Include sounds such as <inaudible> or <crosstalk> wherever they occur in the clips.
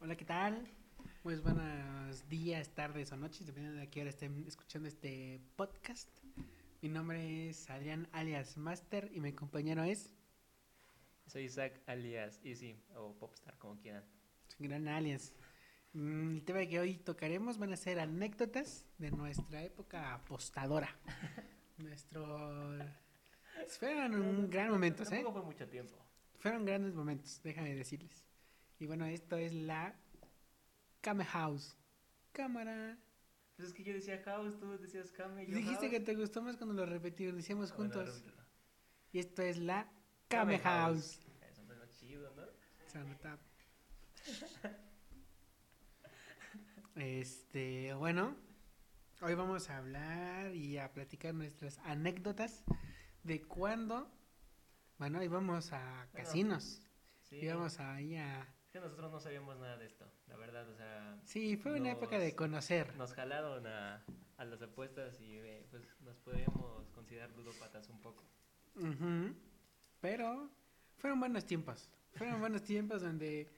Hola, ¿qué tal? Pues buenos días, tardes o noches, dependiendo de a qué hora estén escuchando este podcast. Mi nombre es Adrián alias Master y mi compañero es Soy Isaac alias Easy o Popstar, como quieran. gran alias. Mm, El tema que hoy tocaremos van a ser anécdotas de nuestra época apostadora. <laughs> Nuestro... Fueron un gran momentos, ¿eh? Tampoco fue mucho tiempo. Fueron grandes momentos, déjame decirles. Y bueno, esto es la Kame House. Cámara. Pues es que yo decía house, tú decías Kame. yo Dijiste house. que te gustó más cuando lo repetimos, decíamos Bueno, juntos. Y esto es la Kame House. Eso es chido, ¿no? Este, bueno, hoy vamos a hablar y a platicar nuestras anécdotas de cuando, bueno, íbamos a Bueno, casinos, Sí. íbamos ahí a... Que nosotros no sabíamos nada de esto, la verdad, o sea, Sí, fue una época de conocer. nos jalaron a, a las apuestas y eh, pues nos podríamos considerar ludópatas un poco. Ujú. Pero fueron buenos tiempos. Fueron buenos tiempos donde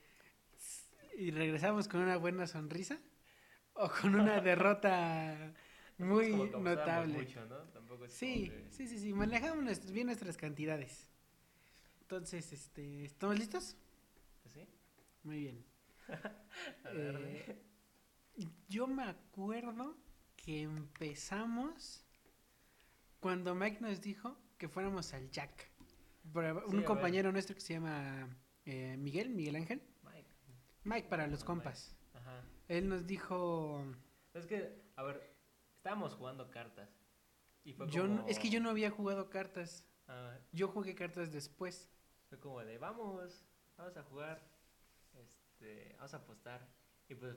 y regresamos con una buena sonrisa o con una <laughs> derrota muy como notable. mucho, ¿no? Tampoco es Sí, que- sí, sí, sí, manejamos bien nuestras cantidades. Entonces, este, ¿estamos listos? Muy bien. <laughs> Eh, yo me acuerdo que empezamos cuando Mike nos dijo que fuéramos al Jack. Sí, un compañero nuestro que se llama eh, Miguel, Miguel Ángel. Mike. Mike para los compas. Ajá. Él nos dijo, Es que, a ver, estábamos jugando cartas. Y fue yo no- es que yo no había jugado cartas. Ah, Yo jugué cartas después. fue como de, vamos, vamos a jugar, este, vamos a apostar. Y pues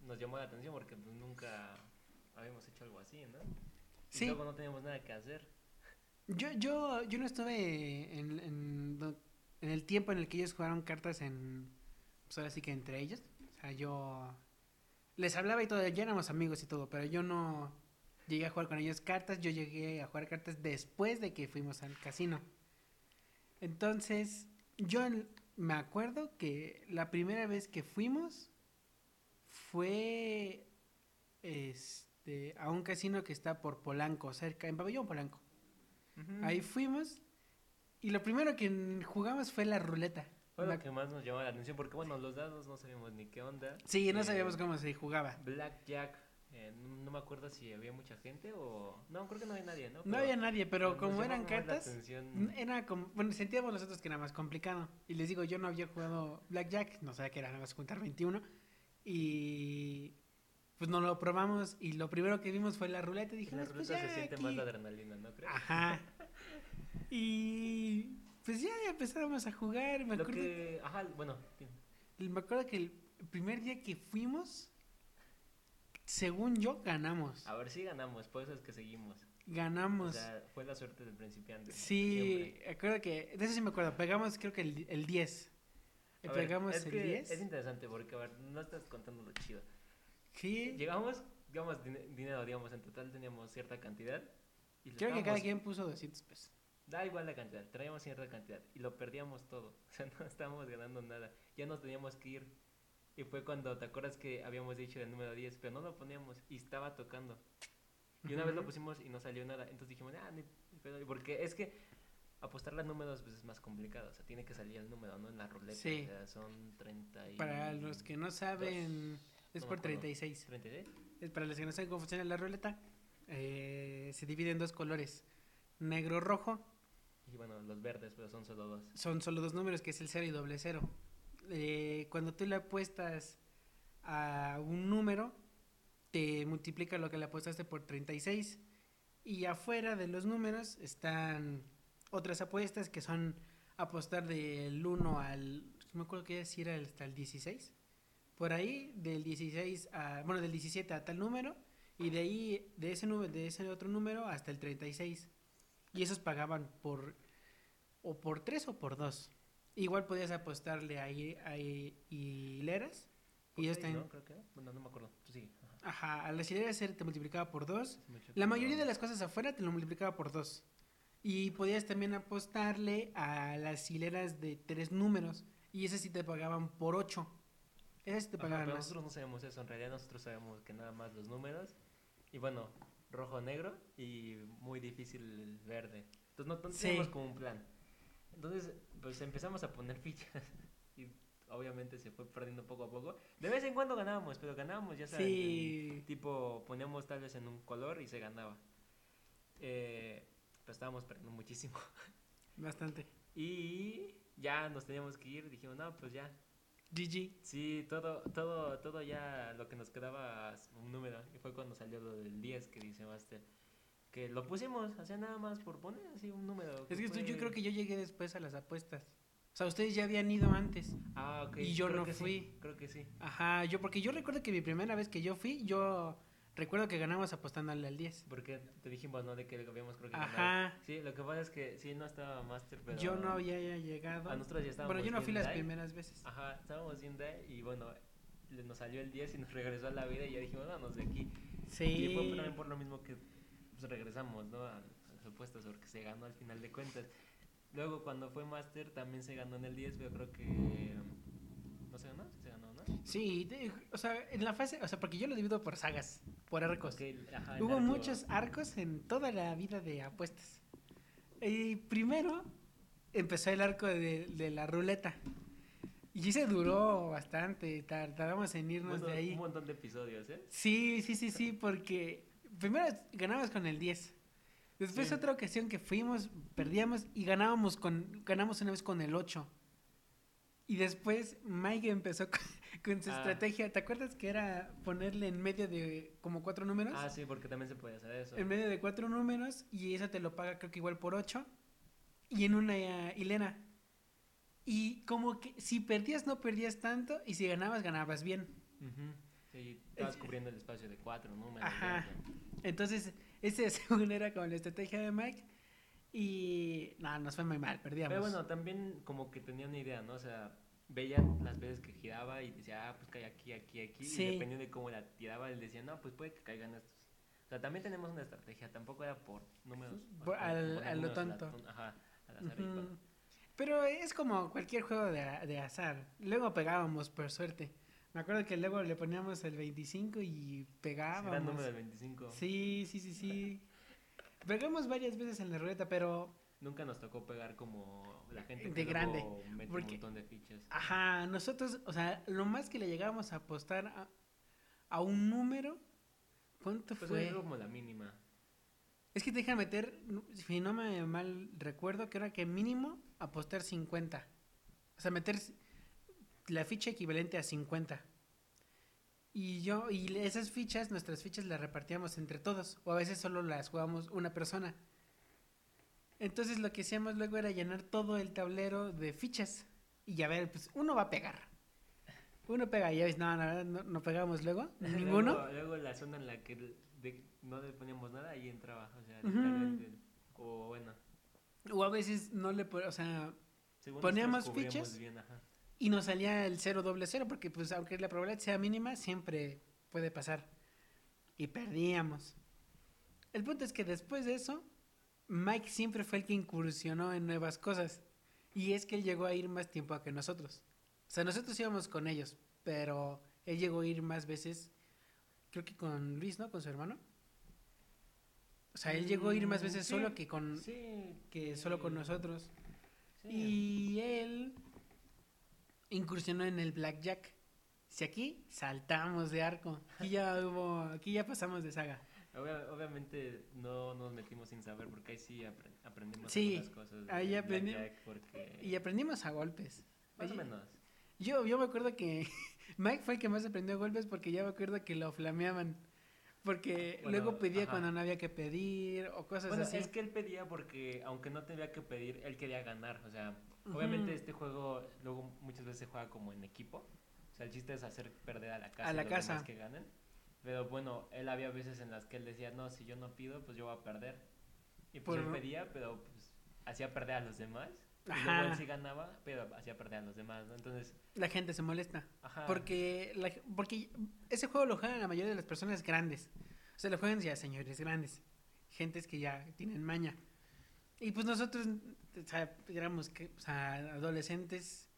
nos llamó la atención porque pues, nunca habíamos hecho algo así, ¿no? Y Sí. luego no teníamos nada que hacer. Yo, yo, yo no estuve en, en, do- en el tiempo en el que ellos jugaron cartas en, pues ahora sí que entre ellos. O sea, yo les hablaba y todo, ya éramos amigos y todo, pero yo no llegué a jugar con ellos cartas, yo llegué a jugar cartas después de que fuimos al casino. Entonces, yo me acuerdo que la primera vez que fuimos fue este, a un casino que está por Polanco, cerca, en Pabellón Polanco. Ahí fuimos y lo primero que jugamos fue la ruleta. Fue lo que más nos llamó la atención porque, bueno, los dados no sabíamos ni qué onda. Sí, no Eh, sabíamos cómo se jugaba. Blackjack, eh, no, no me acuerdo si había mucha gente o... No, creo que no había nadie, ¿no? No había nadie, pero como eran cartas, atención. era como, bueno, sentíamos nosotros que era más complicado. Y les digo, yo no había jugado Blackjack, no sabía que era nada más juntar 21. Y pues nos lo probamos y lo primero que vimos fue la ruleta y En la pues ruleta ya se siente aquí". más la adrenalina, ¿no crees? Ajá. <laughs> Y pues ya empezamos a jugar. Me Lo acuerdo, que... Ajá, bueno, me acuerdo que el primer día que fuimos, según yo, ganamos. A ver si ganamos, por eso es que seguimos. Ganamos. O sea, fue la suerte del principiante. sí, siempre. acuerdo que, de eso sí me acuerdo, pegamos creo que el, el 10. A ver, Pegamos es el que 10. Es interesante porque, a ver, no estás contando lo chido. Sí, Llegamos, digamos, din- dinero, digamos, en total teníamos cierta cantidad. Y creo que cada quien puso 200 pesos. Da igual la cantidad, traíamos cierta cantidad y lo perdíamos todo. <laughs> O sea, no estábamos ganando nada. Ya nos teníamos que ir. Y fue cuando, ¿te acuerdas que habíamos dicho el número 10? Pero no lo poníamos y estaba tocando. Y una vez lo pusimos y no salió nada. Entonces dijimos, ah, ni pedo". Porque es que apostar los números pues, es más complicado. O sea, tiene que salir el número, ¿no? En la ruleta. Sí. O sea, son 30 y... Para los que no saben, es No por acuerdo. 36. ¿36? Es para los que no saben cómo funciona la ruleta, eh, se divide en dos colores, negro rojo. Y bueno, los verdes, pero son solo dos. Son solo dos números, que es el 0 y doble cero. Eh, cuando tú le apuestas a un número, te multiplica lo que le apuestaste por 36. Y afuera de los números están otras apuestas que son apostar del 1 al... No me acuerdo que si era hasta el 16. Por ahí, del 16 a... Bueno, del 17 a tal número. Y de ahí, de ese, número, de ese otro número hasta el 36. Y esos pagaban por o por tres o por dos. Igual podías apostarle a, a hi- hileras. Y ellos también- ¿no? Creo que. Bueno, no me acuerdo. Sigue. Ajá. Ajá, a las hileras era- te multiplicaba por dos. La mayoría de las cosas afuera te lo multiplicaba por dos. Y podías también apostarle a las hileras de tres números. Y esas sí te pagaban por ocho. Ese te Ajá, pagaban pero más. nosotros no sabemos eso, en realidad nosotros sabemos que nada más los números y bueno, rojo, negro y muy difícil el verde. Entonces no, no Sí. teníamos como un plan. Entonces, pues empezamos a poner fichas <laughs> y obviamente se fue perdiendo poco a poco. De vez en cuando ganábamos, pero ganábamos, ya sabes. Sí. en- tipo, poníamos tal vez en un color y se ganaba. Eh, pero estábamos perdiendo muchísimo. <laughs> Bastante. Y ya nos teníamos que ir, dijimos, no, pues ya, GG. Sí, todo, todo, todo ya lo que nos quedaba un número. Y fue cuando salió lo del 10 que dice Master. Que lo pusimos, hacía nada más por poner así un número. Es que yo creo que yo llegué después a las apuestas. O sea, ustedes ya habían ido antes. Ah, ok. y yo creo no que sí, fui. creo que sí. Ajá, yo porque yo recuerdo que mi primera vez que yo fui, yo recuerdo que ganamos apostándole al 10. Porque te dijimos, ¿no? De que habíamos creo que ganado. Ajá. Sí, lo que pasa es que sí, no estaba Master, pero... Yo no había llegado. A nosotros ya estábamos Bueno, yo no fui las live. primeras veces. Ajá, estábamos bien de y bueno, nos salió el 10 y nos <laughs> regresó a la vida y ya dijimos, vámonos de aquí. Y fue Sí. también por lo mismo que pues, regresamos, ¿no? A, las apuestas, porque se ganó al final de cuentas. Luego, cuando fue Master, también se ganó en el 10, pero creo que. No se ganó, sí se ganó, ¿no? Sí, de- o sea, en la fase, o sea, porque yo lo divido por sagas, por arcos. Ajá, Hubo arco- muchos arcos en toda la vida de apuestas. Y primero empezó el arco de, de la ruleta. Y ese duró bastante, tar- tardamos en irnos bueno, de ahí. Un montón de episodios, ¿eh? Sí, sí, sí, sí, porque primero ganabas con el 10. Después Sí. otra ocasión que fuimos, perdíamos y ganábamos con ganamos una vez con el 8. Y después Mike empezó con, con su Ah. estrategia. ¿Te acuerdas que era ponerle en medio de como cuatro números? Ah, sí, porque también se puede hacer eso. En medio de cuatro números y eso te lo paga creo que igual por 8. Y en una eh, hilera. Y como que si perdías no perdías tanto y si ganabas ganabas bien. Ujú, Sí, estabas cubriendo el espacio de cuatro números. Ajá. Entonces, ese <laughs> según era como la estrategia de Mike. Y no, nos fue muy mal, perdíamos. Pero bueno, también como que tenía una idea, ¿no? O sea, veían las veces que giraba y decía, ah, pues cae aquí, aquí, aquí. Sí. Y dependiendo de cómo la tiraba, él decía, no, pues puede que caigan estos. O sea, también tenemos una estrategia, tampoco era por números. Por- al- poner a lo tonto. Ajá, al azar. Ujú. Pero es como cualquier juego de, de azar. Luego pegábamos, por suerte. Me acuerdo que luego le poníamos el 25 y pegábamos. El número del 25. Sí, sí, sí, sí. Pegamos varias veces en la ruleta, pero Nunca nos tocó pegar como la gente De que grande, luego mete porque- un montón de fichas. Ajá, nosotros, o sea, lo más que le llegábamos a apostar a, a un número, ¿cuánto Pues fue? como la mínima. Es que te dejan meter, si no me mal recuerdo, que era que mínimo apostar 50. O sea, meter la ficha equivalente a 50. Y yo, y esas fichas, nuestras fichas las repartíamos entre todos, o a veces solo las jugábamos una persona. Entonces lo que hacíamos luego era llenar todo el tablero de fichas. Y ya ver, pues uno va a pegar. Uno pega y ya ves, no, no, no, no pegamos luego, ninguno. Luego, luego la zona en la que de- no le poníamos nada, ahí entraba. O sea. O bueno. O a veces no le, o sea, según Poníamos fichas. bien, ajá. Y nos salía el 0 doble 0, porque pues aunque la probabilidad sea mínima, siempre puede pasar. Y perdíamos. El punto es que después de eso, Mike siempre fue el que incursionó en nuevas cosas. Y es que él llegó a ir más tiempo que nosotros. O sea, nosotros íbamos con ellos, pero él llegó a ir más veces, creo que con Luis, ¿no? Con su hermano. O sea, él llegó a ir más Mm, veces sí, solo que con Sí. que solo con nosotros. sí. Y él incursionó en el blackjack. Si aquí saltamos de arco, aquí ya <laughs> hubo, aquí ya pasamos de saga. Obvia- obviamente no nos metimos sin saber porque ahí sí apre- aprendimos Sí, algunas cosas. ahí blackjack Porque... Y aprendimos a golpes. Más o Oye, menos. Yo, yo me acuerdo que <laughs> Mike fue el que más aprendió golpes porque ya me acuerdo que lo flameaban. Porque Bueno, luego pedía ajá. cuando no había que pedir o cosas Bueno, así. es que él pedía porque, aunque no tenía que pedir, él quería ganar. O sea, obviamente este juego luego muchas veces se juega como en equipo. O sea, el chiste es hacer perder a la casa. A la los casa. demás que ganen. Pero bueno, él había veces en las que él decía, no, si yo no pido, pues yo voy a perder. Y pues Por- él pedía, pero pues hacía perder a los demás. Y luego Ajá. él sí ganaba, pero hacía perder a los demás, ¿no? Entonces, La gente se molesta. ajá. Porque, la- porque ese juego lo juegan la mayoría de las personas grandes. O sea, lo juegan ya señores grandes. Gentes que ya tienen maña. Y pues nosotros, o sea, éramos que, o sea, adolescentes,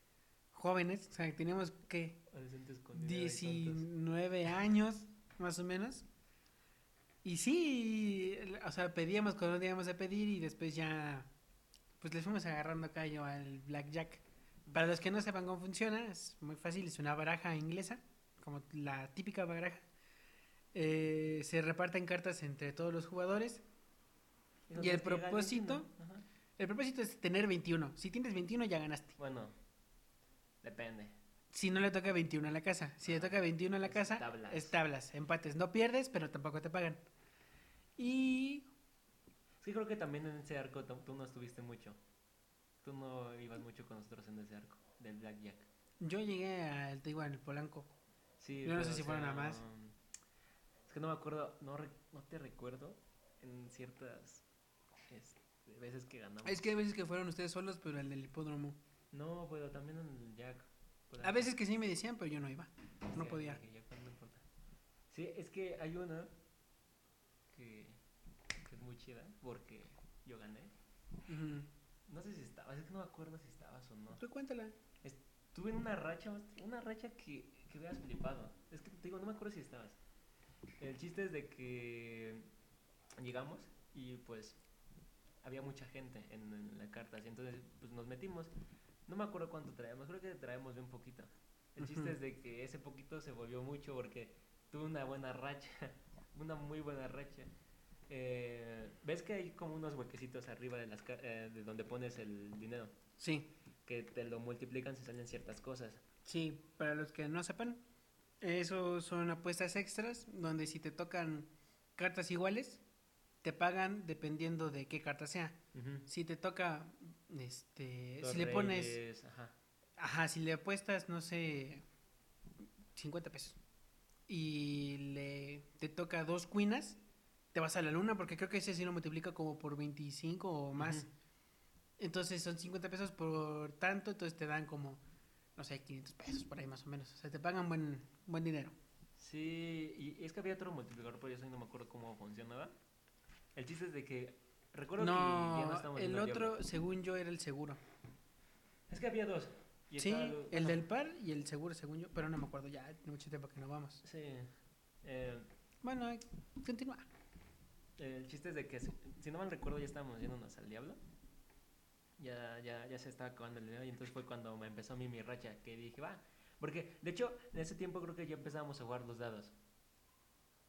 jóvenes, o sea, teníamos que Adolescentes con dinero y tontos. 19 años, más o menos. Y sí, o sea, pedíamos cuando íbamos a pedir y después ya, pues les fuimos agarrando callo al blackjack. Para los que no sepan cómo funciona, es muy fácil, es una baraja inglesa, como la típica baraja. Eh, se reparten cartas entre todos los jugadores. Y el propósito- 21. Ajá. El propósito es tener 21. Si tienes 21 ya ganaste. Bueno, depende. Si no le toca 21 a la casa. Si le Ajá. toca 21 a la Es casa, tablas. es tablas, empates. No pierdes, pero tampoco te pagan. Y que creo que también en ese arco tú no estuviste mucho. Tú no ibas mucho con nosotros en ese arco del Blackjack. yo llegué al, te digo, al Polanco. Sí, Yo no sé si fueron a más. Es que no me acuerdo, no, re- no te recuerdo en ciertas veces que ganamos. Es que hay veces que fueron ustedes solos, pero el del hipódromo. No, pero también en el Jack. A veces que sí me decían, pero yo no iba. No Sí, podía. que Jack, no importa. Sí, es que hay una que, que es muy chida porque yo gané. No sé si estabas, es que no me acuerdo si estabas o no. Tú cuéntala. Tuve una racha, una racha que, que hubieras flipado. Es que te digo, no me acuerdo si estabas. El chiste es de que llegamos y pues había mucha gente en, en la carta, así entonces pues nos metimos. No me acuerdo cuánto traemos, creo que traemos bien poquito. El chiste es de que ese poquito se volvió mucho porque tuve una buena racha, <laughs> una muy buena racha. Eh, ¿Ves que hay como unos huequecitos arriba de, las, eh, de donde pones el dinero? Sí, Que te lo multiplican si salen ciertas cosas. sí. Para los que no sepan, eso son apuestas extras donde si te tocan cartas iguales, te pagan dependiendo de qué carta sea. Si te toca, este, si le pones, ajá. ajá, si le apuestas, no sé, 50 pesos y le te toca dos cuinas, te vas a la luna porque creo que ese sí lo multiplica como por 25 o más. Entonces son 50 pesos por tanto, entonces te dan como, no sé, 500 pesos por ahí más o menos. O sea, te pagan buen, buen dinero. Sí, y es que había otro multiplicador, pero yo no me acuerdo cómo funcionaba. El chiste es de que recuerdo que ya no estamos el viendo otro, según yo, era el seguro. Es que había dos. y Sí, estaba el del par y el seguro, según yo, pero no me acuerdo ya, mucho tiempo que no vamos. Sí. Eh, Bueno, eh, continúa. el chiste es de que, si, si no mal recuerdo, ya estábamos yéndonos al diablo. Ya, ya, ya se estaba acabando el dinero y entonces fue cuando me empezó a mí mi racha, que dije, va. Porque, de hecho, en ese tiempo creo que ya empezábamos a jugar los dados.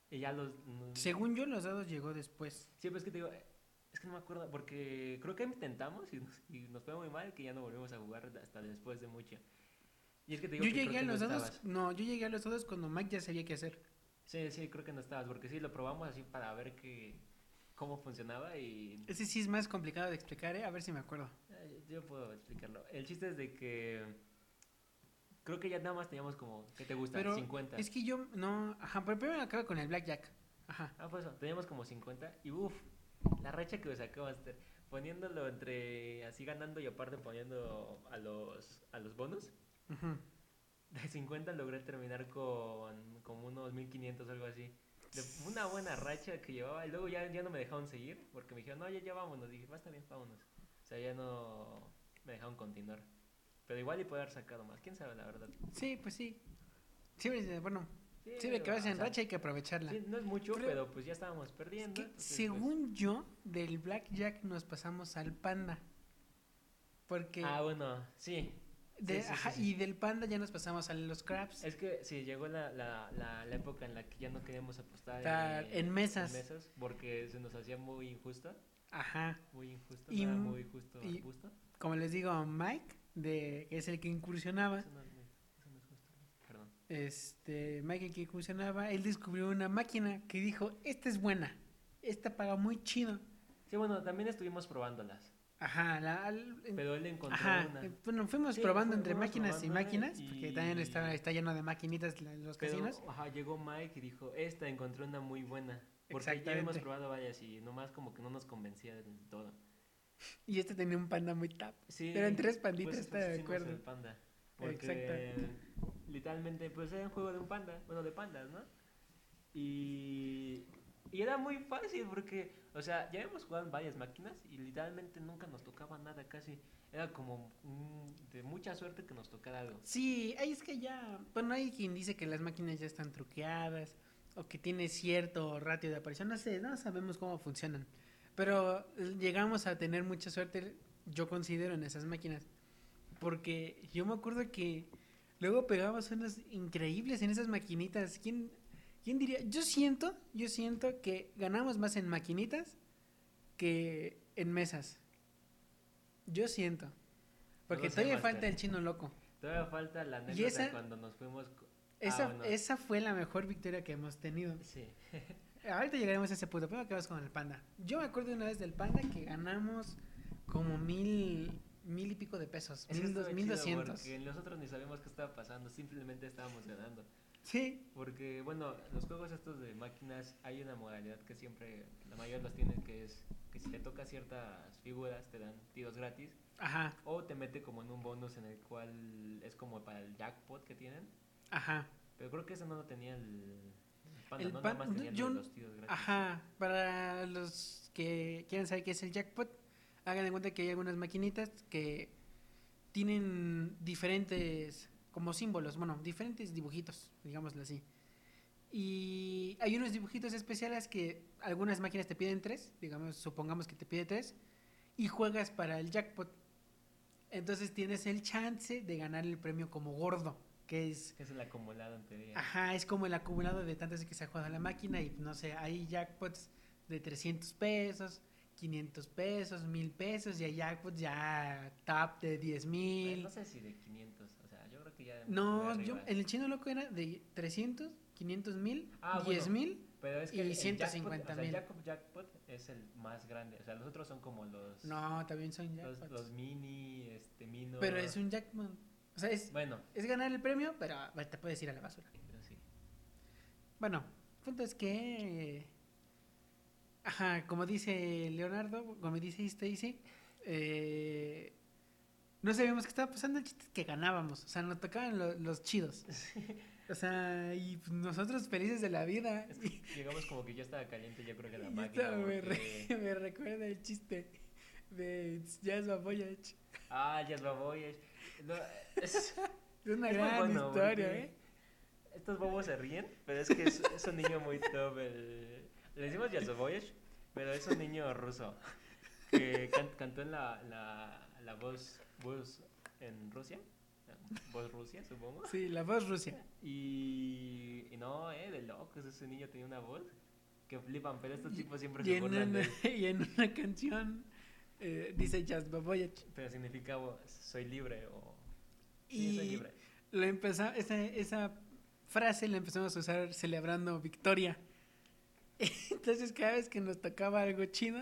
Y ya los... Según yo, los dados llegó después. Sí, pero es que te digo, es que no me acuerdo, porque creo que intentamos y nos, y nos fue muy mal que ya no volvimos a jugar hasta después de mucho. Y es que te digo Yo que creo llegué a que no los dados, estabas. no, yo llegué a los dados cuando Mike ya sabía qué hacer. Sí, sí, creo que no estabas, porque sí, lo probamos así para ver que, cómo funcionaba y Ese sí es más complicado de explicar, ¿eh? A ver si me acuerdo. eh, yo puedo explicarlo. El chiste es de que creo que ya nada más teníamos como, ¿qué te gusta? Pero 50. Es que yo, no, ajá, pero primero acaba con el Blackjack. Ajá. Ah, pues eso, teníamos como 50 y uff, la racha que me sacó Master, poniéndolo entre así ganando y aparte poniendo a los, a los bonos. ujú. De 50 logré terminar con como unos 1500 o algo así. De una buena racha que llevaba y luego ya, ya no me dejaron seguir porque me dijeron, no, ya, ya vámonos. Dije, va, está bien, vámonos. O sea, ya no me dejaron continuar. Pero igual y puede haber sacado más, quién sabe la verdad. Sí, pues sí. Siempre, bueno, Sí, siempre que vas en racha hay que aprovecharla. sí, no es mucho, Pero- pero, pues ya estábamos Es perdiendo. que, entonces, pues, según yo, del Blackjack nos pasamos al Panda. Porque, Ah, bueno, sí. de- sí, sí, sí, ajá, sí. y del Panda ya nos pasamos a los Crabs. Es que sí, llegó la, la, la, la época en la que ya no queríamos apostar Estar en mesas. porque se nos hacía muy injusto. Ajá. Muy injusto. Y muy justo. y- justo. Como les digo, Mike, de, que es el que incursionaba, Eso eso. Perdón. este, Mike el que incursionaba, él descubrió una máquina que dijo, esta es buena, esta paga muy chido. Sí, bueno, también estuvimos probándolas. Ajá, la, al- Pero él encontró ajá, una. eh, bueno, fuimos Sí, probando entre máquinas y probando máquinas, y- porque también está, está lleno de maquinitas los Pero, casinos. ajá, llegó Mike y dijo, esta encontré una muy buena. Porque ya Exactamente. probado varias y nomás como que no nos convencía del todo. <laughs> Y este tenía un panda muy tap. Sí, Eran tres panditas, pues, estaba de hicimos acuerdo. el panda. Porque literalmente pues era un juego de un panda, bueno de pandas, ¿no? Y Y era muy fácil porque, o sea, ya hemos jugado en varias máquinas y literalmente nunca nos tocaba nada casi. Era como mm, de mucha suerte que nos tocara algo. Sí, ahí es que ya, bueno, hay quien dice que las máquinas ya están truqueadas o que tiene cierto ratio de aparición, no sé, no sabemos cómo funcionan. Pero eh, llegamos a tener mucha suerte, yo considero, en esas máquinas. Porque yo me acuerdo que luego pegábamos unas increíbles en esas maquinitas. ¿Quién, ¿Quién diría? Yo siento, yo siento que ganamos más en maquinitas que en mesas. Yo siento. Porque No todavía falta el chino loco. Todavía falta la anécdota esa- cuando nos fuimos. Esa, Ah, bueno. esa fue la mejor victoria que hemos tenido. Sí. <laughs> Ahorita llegaremos a ese punto, pero quedamos con el panda. Yo me acuerdo de una vez del panda que ganamos como mil, mil y pico de pesos, Es mil, dos, mil doscientos. Porque nosotros ni sabíamos qué estaba pasando, simplemente estábamos ganando. Sí, Porque, bueno, los juegos estos de máquinas hay una modalidad que siempre la mayoría los tienen, que es que si te toca ciertas figuras te dan tiros gratis ajá, o te mete como en un bonus en el cual es como para el jackpot que tienen. ajá, Pero creo que ese no lo tenía el panda, El ¿no? pan- Nada más tenía el yo- de los tiros gratis. ajá. Para los que quieran saber qué es el jackpot, hagan de cuenta que hay algunas maquinitas que tienen diferentes, como símbolos, bueno, diferentes dibujitos, digámoslo así. Y hay unos dibujitos especiales que algunas máquinas te piden tres, digamos, supongamos que te pide tres, y juegas para el jackpot. Entonces tienes el chance de ganar el premio como gordo, que es es el acumulado teoría. Ajá, es como el acumulado de tantas que se ha jugado la máquina y no sé, hay jackpots de 300 pesos, 500 pesos, 1000 pesos y hay jackpots ya top de 10 Eh, mil. No sé si de 500, o sea, yo creo que ya... No, yo, en el chino loco era de 300, 500 mil, Ah, 10 bueno. mil. Pero es que y el- el 150 jackpot, o sea, el mil. jackpot, es el más grande. O sea, los otros son como los... No, también son los, jackpots. los mini, este, mino... pero es un jackpot. O sea, es, Bueno, es ganar el premio, pero te puedes ir a la basura. sí. Bueno, el punto es que. Ajá, como dice Leonardo, como dice Stacy, eh, no sabíamos qué estaba pasando, el chiste es que ganábamos, o sea, nos tocaban lo- los chidos. <laughs> O sea, y nosotros felices de la vida. Es que llegamos como que ya estaba caliente, yo creo que la <laughs> máquina. esto me, porque- re- <laughs> me recuerda el chiste de Jazz Voyage. Ah, ya lo voy. es- No, <laughs> es, una es gran bueno, historia, ¿eh? Estos bobos se ríen, pero es que es, es un niño muy top. El, le decimos Yasovoyesh, pero es un niño ruso que can- cantó en la, la, la voz, voz en Rusia. Voz Rusia, supongo. Sí, la voz Rusia. Y, y no, eh, de locos, ese niño tenía una voz que flipan, pero estos tipos siempre Y se burlan de una, él. <laughs> y en una canción eh, dice Jazz Voyage. Pero significa oh, soy libre o... Sí, soy Y libre. lo empezó, esa, esa frase la empezamos a usar celebrando victoria. <laughs> Entonces cada vez que nos tocaba algo chido,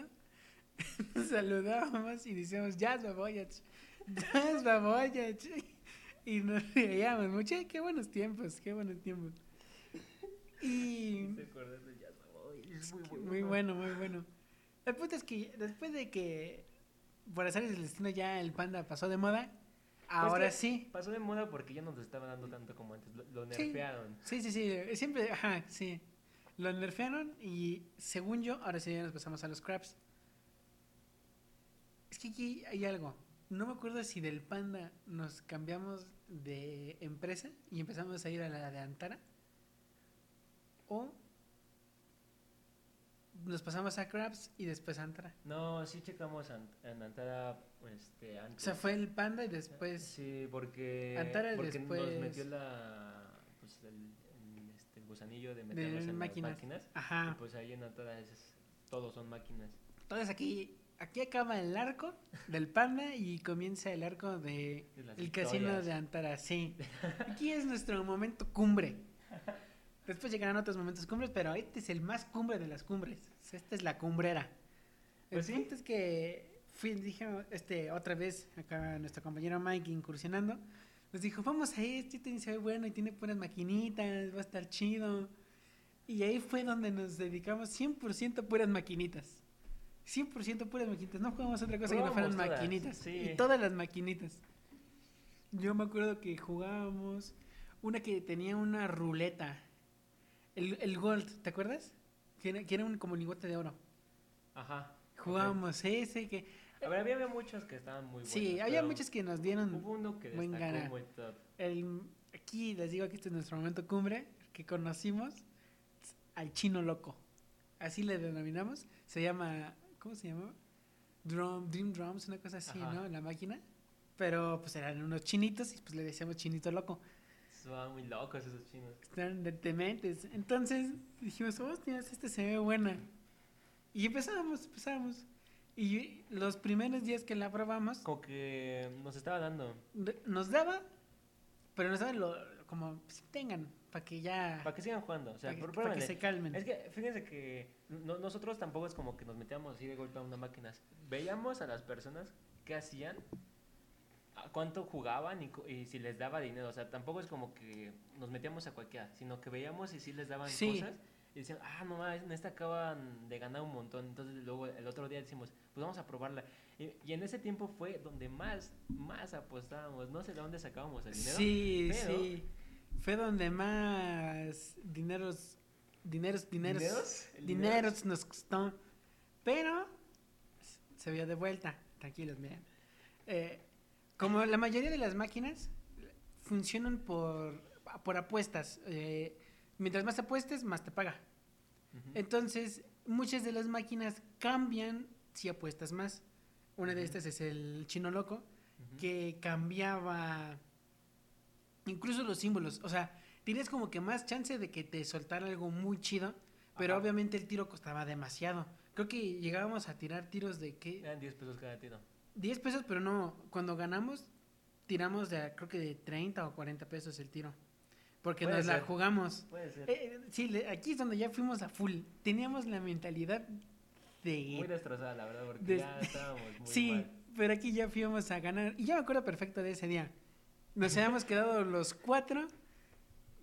<laughs> nos saludábamos y decíamos, Jazz Baboyach, Jazz <laughs> Baboyach. Y nos reíamos mucho, qué buenos tiempos, qué buenos tiempos. Y ¿Te acuerdas de? Es muy bueno. muy bueno, muy bueno. El punto es que después de que por hacer el destino ya el panda pasó de moda, ahora que- sí. Pasó de moda porque ya no nos estaban dando tanto como antes. Lo, lo nerfearon. Sí, sí, sí. Siempre, ajá, sí. Lo nerfearon y según yo, ahora sí ya nos pasamos a los crabs. Es que aquí hay algo. No me acuerdo si del panda nos cambiamos de empresa y empezamos a ir a la de Antara. O nos pasamos a crabs y después a Antara. No, sí checamos en Antara este, O antes. sea, fue el panda y después... Sí, porque, Antara porque nos después- metió la, pues, el, este, el gusanillo de De meternos en máquinas. las máquinas. Y Ajá. pues ahí en Antara es- todos son máquinas. Entonces aquí, aquí acaba el arco del panda y comienza el arco de casino de Antara. Sí. <laughs> Aquí es nuestro momento cumbre. Después llegarán otros momentos cumbres, pero este es el más cumbre de las cumbres. Esta es la cumbrera. El Pues sí. punto es que fui, dije, este, otra vez, acá nuestro compañero Mike incursionando, nos dijo, vamos a este, este se ve bueno y tiene buenas maquinitas, va a estar chido. Y ahí fue donde nos dedicamos 100% puras maquinitas. 100% puras maquinitas. No jugamos otra cosa que no fueran todas, maquinitas. sí. Y todas las maquinitas. Yo me acuerdo que jugábamos una que tenía una ruleta. El, el Gold, ¿te acuerdas? que era, que era un como lingote de oro. Ajá. Jugábamos ese que... A ver, había, había muchos que estaban muy buenos. Sí, había muchos que nos dieron... Hubo uno que buen gana. muy top. El, aquí les digo que este es nuestro momento cumbre, que conocimos al chino loco. Así le denominamos. Se llama, ¿cómo se llama? Drum, Dream Drums, una cosa así, Ajá. ¿no? La máquina. Pero pues eran unos chinitos y pues le decíamos chinito loco. Estaban muy locos esos chinos. Estaban de dementes. Entonces dijimos, hostias, este se ve buena. Y empezamos, empezamos. Y los primeros días que la probamos, Como que nos estaba dando. nos daba, pero nos daba lo, como, pues, tengan, para que ya... Para que sigan jugando. O sea, para que, pa' que se calmen. Es que fíjense que no- nosotros tampoco es como que nos metíamos así de golpe a una máquina. Veíamos a las personas qué hacían, cuánto jugaban y, y si les daba dinero. O sea, tampoco es como que nos metíamos a cualquiera, sino que veíamos y si les daban Sí. cosas. Y decían, ah, no en esta acaban de ganar un montón. Entonces luego el otro día decimos, pues vamos a probarla. Y, y en ese tiempo fue donde más, más apostábamos. No sé de dónde sacábamos el dinero. Sí, pero- sí. Fue donde más dineros, dineros, dineros, ¿Dineros? ¿El dineros nos costó. Pero se vio de vuelta. Tranquilos, miren. Eh, como la mayoría de las máquinas funcionan por, por apuestas. eh, mientras más apuestes, más te paga. Entonces, muchas de las máquinas cambian si apuestas más. Una de estas es el chino loco, que cambiaba incluso los símbolos. O sea, tienes como que más chance de que te soltara algo muy chido, pero Ajá. obviamente el tiro costaba demasiado. Creo que llegábamos a tirar tiros de qué? Eran 10 pesos cada tiro. 10 pesos, pero no, cuando ganamos, tiramos de, creo que de 30 o 40 pesos el tiro. Porque Puede nos la ser. jugamos. Puede ser. Eh, sí, le- aquí es donde ya fuimos a full. Teníamos la mentalidad de... Muy destrozada, la verdad, porque Des- ya estábamos muy sí, mal. pero aquí ya fuimos a ganar. Y yo me acuerdo perfecto de ese día. Nos habíamos quedado los cuatro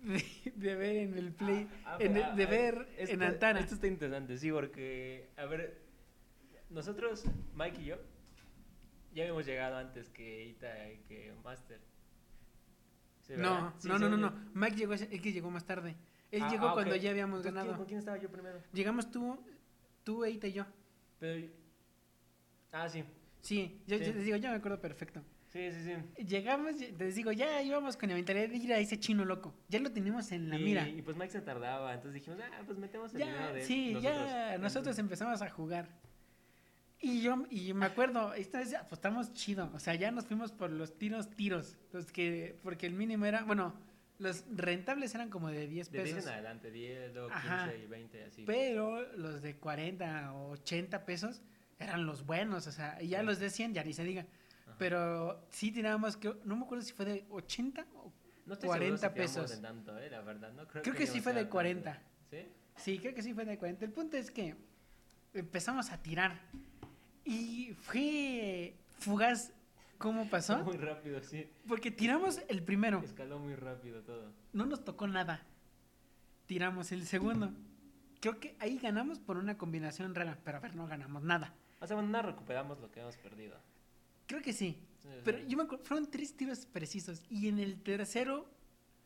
de, de ver en el play, Ah, en pero, el- de ah, ver esto- en Antara. Esto está interesante, sí, porque, a ver, nosotros, Mike y yo, ya habíamos llegado antes que Ita y que Master. No, Sí, no, no, no, no. Mike llegó, el que llegó más tarde. Él Ah, llegó ah, cuando ya habíamos Entonces, ¿quién- ganado. ¿Con quién estaba yo primero? Llegamos tú, tú, Eita y yo. Pero, ah, sí, Sí, yo, Sí. yo les digo, ya me acuerdo perfecto. sí, sí, sí. Llegamos, les digo, ya íbamos con la mentalidad de ir a ese chino loco. Ya lo tenemos en la y, mira. y pues Mike se tardaba, entonces dijimos, ah, pues metemos el Ya, dinero de sí, nosotros. ya nosotros empezamos a jugar. Y yo y me acuerdo, esta vez apostamos chido, o sea, ya nos fuimos por los tiros, tiros, los que, porque el mínimo era, bueno, los rentables eran como de 10 De 10 pesos, en adelante, 10, luego 15 Ajá. y 20, así. pero los de 40 o 80 pesos eran los buenos, o sea, y ya Sí. los de 100 ya ni se diga. Ajá. Pero sí tirábamos, que, no me acuerdo si fue de 80 o No estoy 40 seguro si pesos. en tanto, eh, la verdad, no creo, Creo que sí íbamos fue de tanto. 40. ¿Sí? Sí, creo que sí fue de 40. El punto es que empezamos a tirar. Y fue fugaz cómo pasó. Muy rápido, sí. Porque tiramos el primero. Escaló muy rápido todo. No nos tocó nada. Tiramos el segundo. Creo que ahí ganamos por una combinación rara. Pero a ver, no ganamos nada. O sea, bueno, no recuperamos lo que hemos perdido. Creo que sí. Sí, sí. Pero yo me acuerdo, fueron tres tiros precisos. Y en el tercero,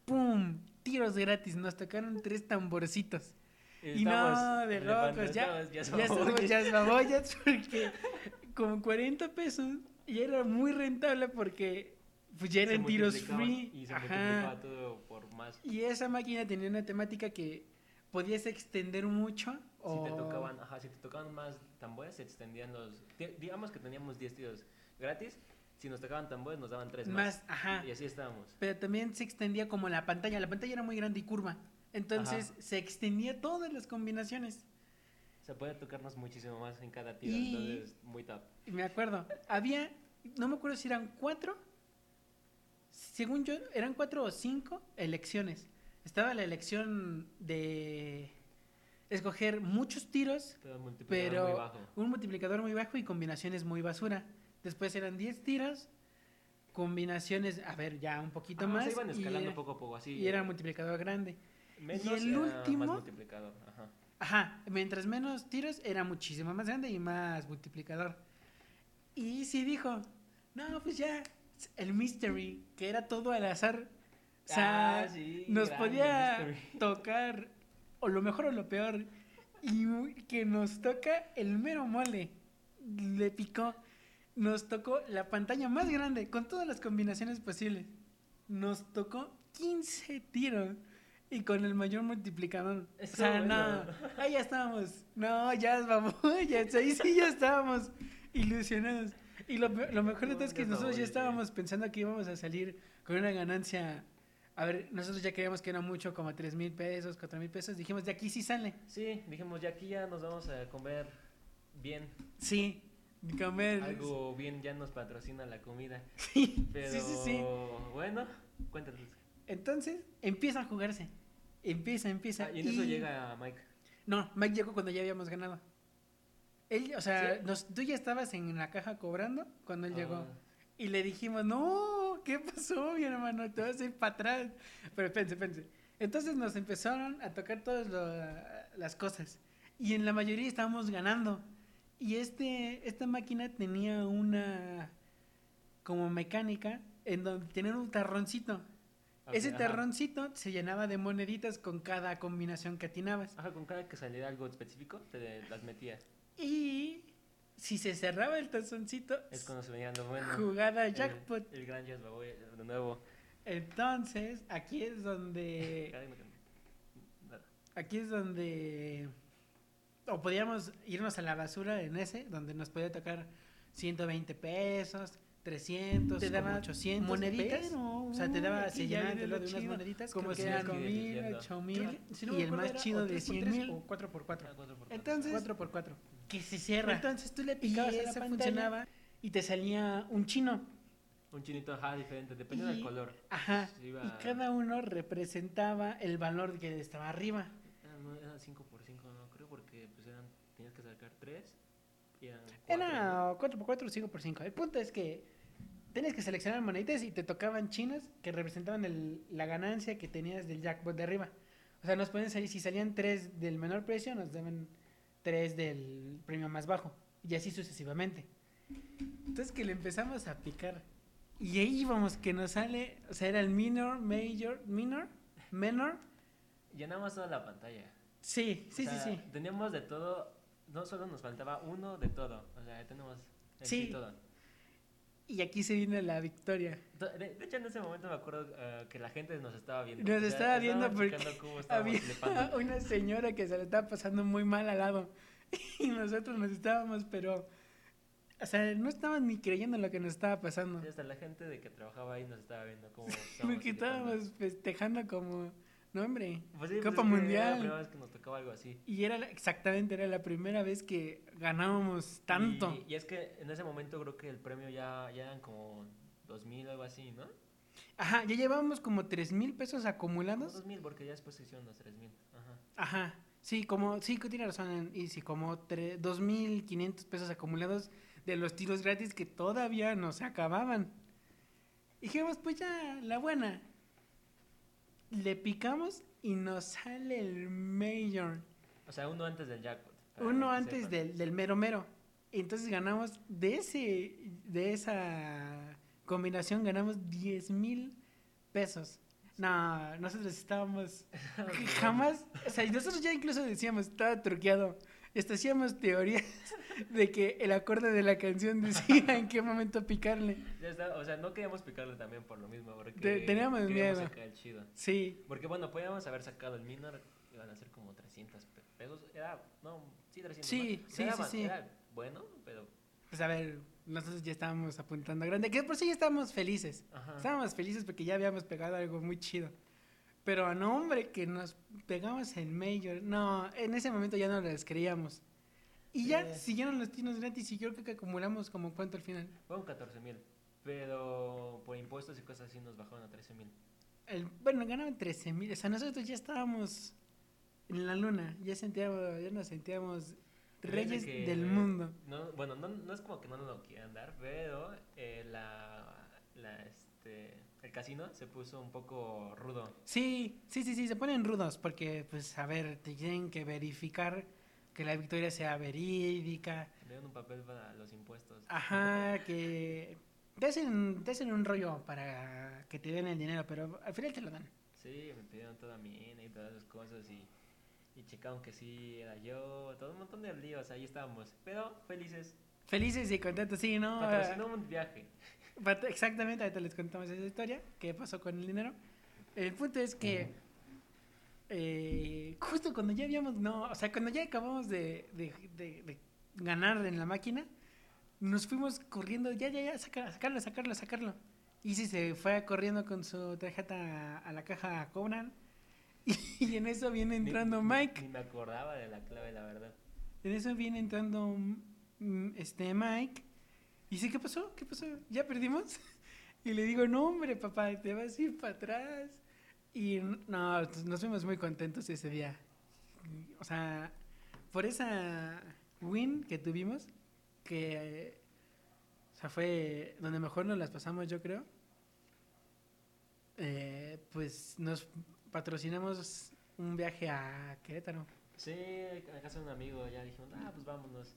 ¡pum! Tiros gratis. Nos tocaron tres tamborcitos. Y no, de locos, ya, estábamos- ya ya baboyas <laughs> porque con 40 pesos y era muy rentable porque pues ya eran tiros free. Y se Ajá. multiplicaba todo por más. Y esa máquina tenía una temática que podías extender mucho o Si te tocaban, ajá, si te tocaban más tambores, se extendían los. di- Digamos que teníamos 10 tiros gratis. Si nos tocaban tambores, nos daban 3 más. más, ajá. Y así estábamos. Pero también se extendía como la pantalla, la pantalla era muy grande y curva. Entonces se extendía todas las combinaciones. Se puede tocarnos muchísimo más en cada tiro. Y- Entonces, muy top. Y me acuerdo, había, no me acuerdo si eran cuatro, según yo, eran cuatro o cinco elecciones. Estaba la elección de escoger muchos tiros, Pero multiplicador muy pero bajo. un multiplicador muy bajo y combinaciones muy basura. Después eran 10 tiros, combinaciones, a ver, ya un poquito Ah, más. se iban y escalando era- poco a poco, así. y era multiplicador grande. Menos y el último- Más multiplicador, ajá. Ajá, mientras menos tiros era muchísimo más grande y más multiplicador. Y sí dijo, no, pues ya, el mystery, que era todo al azar. O sea, Ah, sí, nos podía <laughs> tocar o lo mejor o lo peor. y que nos toca el mero mole. Le picó. Nos tocó la pantalla más grande con todas las combinaciones posibles. Nos tocó 15 tiros y con el mayor multiplicador. o sea, no, ahí ya estábamos. No, ya vamos, <laughs> ya, ahí sí ya estábamos ilusionados. Y lo, lo mejor de todo es que nosotros ya estábamos pensando que íbamos a salir con una ganancia. A ver, nosotros ya creíamos que era mucho, como 3 mil pesos, 4 mil pesos. Dijimos, de aquí sí sale. Sí, dijimos, de aquí ya nos vamos a comer bien. Sí, comer. Algo bien, ya nos patrocina la comida. Sí, Pero, sí, sí, sí. Bueno, cuéntanos. Entonces, empieza a jugarse. Empieza, empieza. Ah, y en eso llega Mike. No, Mike llegó cuando ya habíamos ganado. Él, o sea, nos, tú ya estabas en la caja cobrando cuando él Ah. llegó. Y le dijimos, no, ¿qué pasó, mi hermano? Te vas a ir para atrás. Pero espérense, espérense. Entonces nos empezaron a tocar todas lo- las cosas. Y en la mayoría estábamos ganando. Y este, esta máquina tenía una como mecánica en donde tenía un tarroncito. Ese ajá. tarroncito se llenaba de moneditas con cada combinación que atinabas. Ajá, con cada que saliera algo específico, te las metía. Y si se cerraba el tazoncito, Es cuando se venía lo bueno. jugada El- jackpot. El, gran Jazz Baboy, de nuevo. Entonces, aquí es donde. <laughs> Aquí es donde. O podíamos irnos a la basura en ese, donde nos podía tocar 120 pesos, 300, Te daba 800 moneditas. Pero, o sea, te daba, se viene de, unas chido. moneditas, Como si 5 era- mil, diciendo. 8 mil, Si no y me el más era chido o de tres por 100 tres mil. O 4 por 4 Ah, cuatro por cuatro. Entonces, 4 por 4 que se cierra. Entonces tú le y picabas a la pantalla. funcionaba y te salía un chino. Un chinito, ajá, diferente, depende del Y- color. Ajá. Iba- Y cada uno representaba el valor que estaba arriba. Era, no, era 5 por 5, no creo, porque pues eran, tenías que sacar 3 y eran cuatro, ¿no? Era 4x4 o 5x5. El punto es que tenías que seleccionar moneditas y te tocaban chinas que representaban el- la ganancia que tenías del jackpot de arriba. O sea, nos pueden salir, si salían 3 del menor precio, nos daban 3 del premio más bajo. Y así sucesivamente. Entonces que le empezamos a picar. Y ahí íbamos, que nos sale, o sea, era el minor, major, minor, menor. Llenamos toda la pantalla. Sí, sí, O sea, sí, sí. Teníamos de todo, no solo nos faltaba uno de todo, o sea, tenemos en sí. Sí. todo. Y aquí se viene la victoria. To- De, de hecho, en ese momento me acuerdo eh, que la gente nos estaba viendo. Nos estaba viendo estaban porque checando cómo estábamos Había flipando. <laughs> una señora que se le estaba pasando muy mal al lado. <laughs> Y nosotros nos estábamos, pero. O sea, no estábamos ni creyendo en lo que nos estaba pasando. Sí, hasta la gente de que trabajaba ahí nos estaba viendo cómo <laughs> estábamos Porque estábamos festejando como. No, hombre. Pues sí, Copa pues es que Era la Mundial. primera vez que nos tocaba algo así. Y era exactamente, era la primera vez que ganábamos tanto. Y, y es que en ese momento creo que el premio ya, ya eran como 2000 o algo así, ¿no? Ajá, ya llevábamos como 3 mil pesos acumulados. 2000, porque ya después se hicieron los 3000. Ajá. Ajá. Sí, como, sí, que tiene razón. Y sí, como tre- 2.500 pesos acumulados de los tiros gratis que todavía no se acababan. Dijimos, pues ya, la buena. Le picamos y nos sale el mayor. O sea, uno antes del jackpot. Uno antes del, del mero mero. Entonces ganamos de ese, de esa combinación ganamos 10 mil pesos. No, nosotros estábamos <laughs> jamás, o sea, nosotros ya incluso decíamos, estaba truqueado. Hasta hacíamos teorías de que el acorde de la canción decía <laughs> en qué momento picarle. Ya está, o sea, no queríamos picarle también por lo mismo, porque Te- teníamos miedo. sacar el chido. Sí, Porque bueno, podíamos haber sacado el minor, iban a ser como 300 pe- pesos. Era, no, sí, 300. Sí, ¿no? sí, era, sí, ma- sí. Era bueno, pero, pues a ver, nosotros ya estábamos apuntando grande, que por sí ya estábamos felices. ajá. Estábamos felices porque ya habíamos pegado algo muy chido. Pero a no, hombre, que nos pegamos el Major. No, en ese momento ya no les creíamos. Y ya siguieron los tiros gratis y yo creo que acumulamos como cuánto al final. Fueron 14 mil, pero por impuestos y cosas así nos bajaron a 13 mil. Bueno, ganaban 13 mil. O sea, nosotros ya estábamos en la luna. Ya, sentíamos, ya nos sentíamos reyes que- del mundo. No, bueno, no, no es como que no nos lo quieran dar, pero eh, la, la, este, el casino se puso un poco rudo. Sí, sí, sí, sí, se ponen rudos porque, pues, a ver, te tienen que verificar que la victoria sea verídica. Le dieron un papel para los impuestos. Ajá, que te hacen, te hacen un rollo para que te den el dinero, pero al final te lo dan. Sí, me pidieron toda mi INE y todas esas cosas y, Y checaron que sí era yo, todo un montón de líos, ahí estábamos. Pero felices. Felices y contentos, sí, ¿no? Patrocinó un viaje. Exactamente, ahorita les contamos esa historia, qué pasó con el dinero. El punto es que eh, justo cuando ya habíamos, no, o sea, cuando ya acabamos de, de- de- de ganar en la máquina, nos fuimos corriendo, ya, ya, ya, saca- sacarlo, sacarlo, sacarlo. Y sí, se fue corriendo con su tarjeta a, la caja a cobrar. <laughs> Y, en eso viene entrando ni- Mike. Ni me acordaba de la clave, la verdad. En eso viene entrando mm, este Mike. Y dice, ¿qué pasó? ¿Qué pasó? ¿Ya perdimos? <laughs> Y le digo, no, hombre, papá, te vas a ir para atrás. Y no, nos fuimos muy contentos ese día. O sea, por esa win que tuvimos, que o sea, fue donde mejor nos las pasamos, yo creo. eh, pues nos patrocinamos un viaje a Querétaro. Sí, a casa de un amigo, ya dijimos, ah, pues vámonos.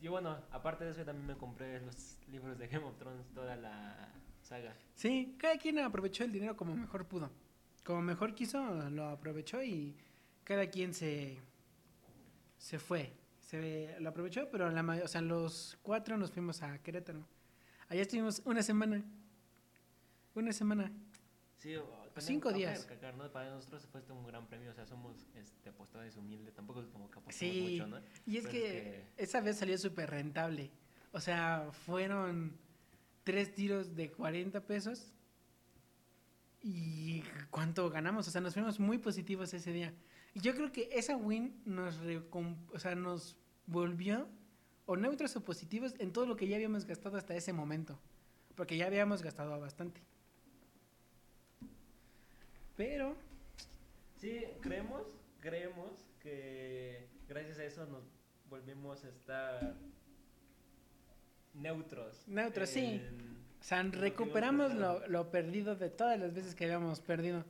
Yo, bueno, aparte de eso, yo también me compré los libros de Game of Thrones, toda la saga. Sí, cada quien aprovechó el dinero como mejor pudo. Como mejor quiso, lo aprovechó y cada quien se, se fue. Se lo aprovechó, pero la, o sea, los cuatro nos fuimos a Querétaro. Allá estuvimos una semana. Una semana. Sí, o- Cinco días. recalcar, ¿no? Para nosotros fue este un gran premio, o sea, somos este, apostadores humildes, tampoco es como que apostamos Sí, mucho, ¿no? y es Pero que esa vez salió súper rentable. O sea, fueron tres tiros de 40 pesos. ¿Y cuánto ganamos? O sea, nos fuimos muy positivos ese día. Y yo creo que esa win nos, o sea, nos volvió o neutros o positivos en todo lo que ya habíamos gastado hasta ese momento. Porque ya habíamos gastado bastante. Pero, Sí, creemos, creemos que gracias a eso nos volvimos a estar neutros. Neutros, sí. O sea, recuperamos lo, lo perdido de todas las veces que habíamos perdido.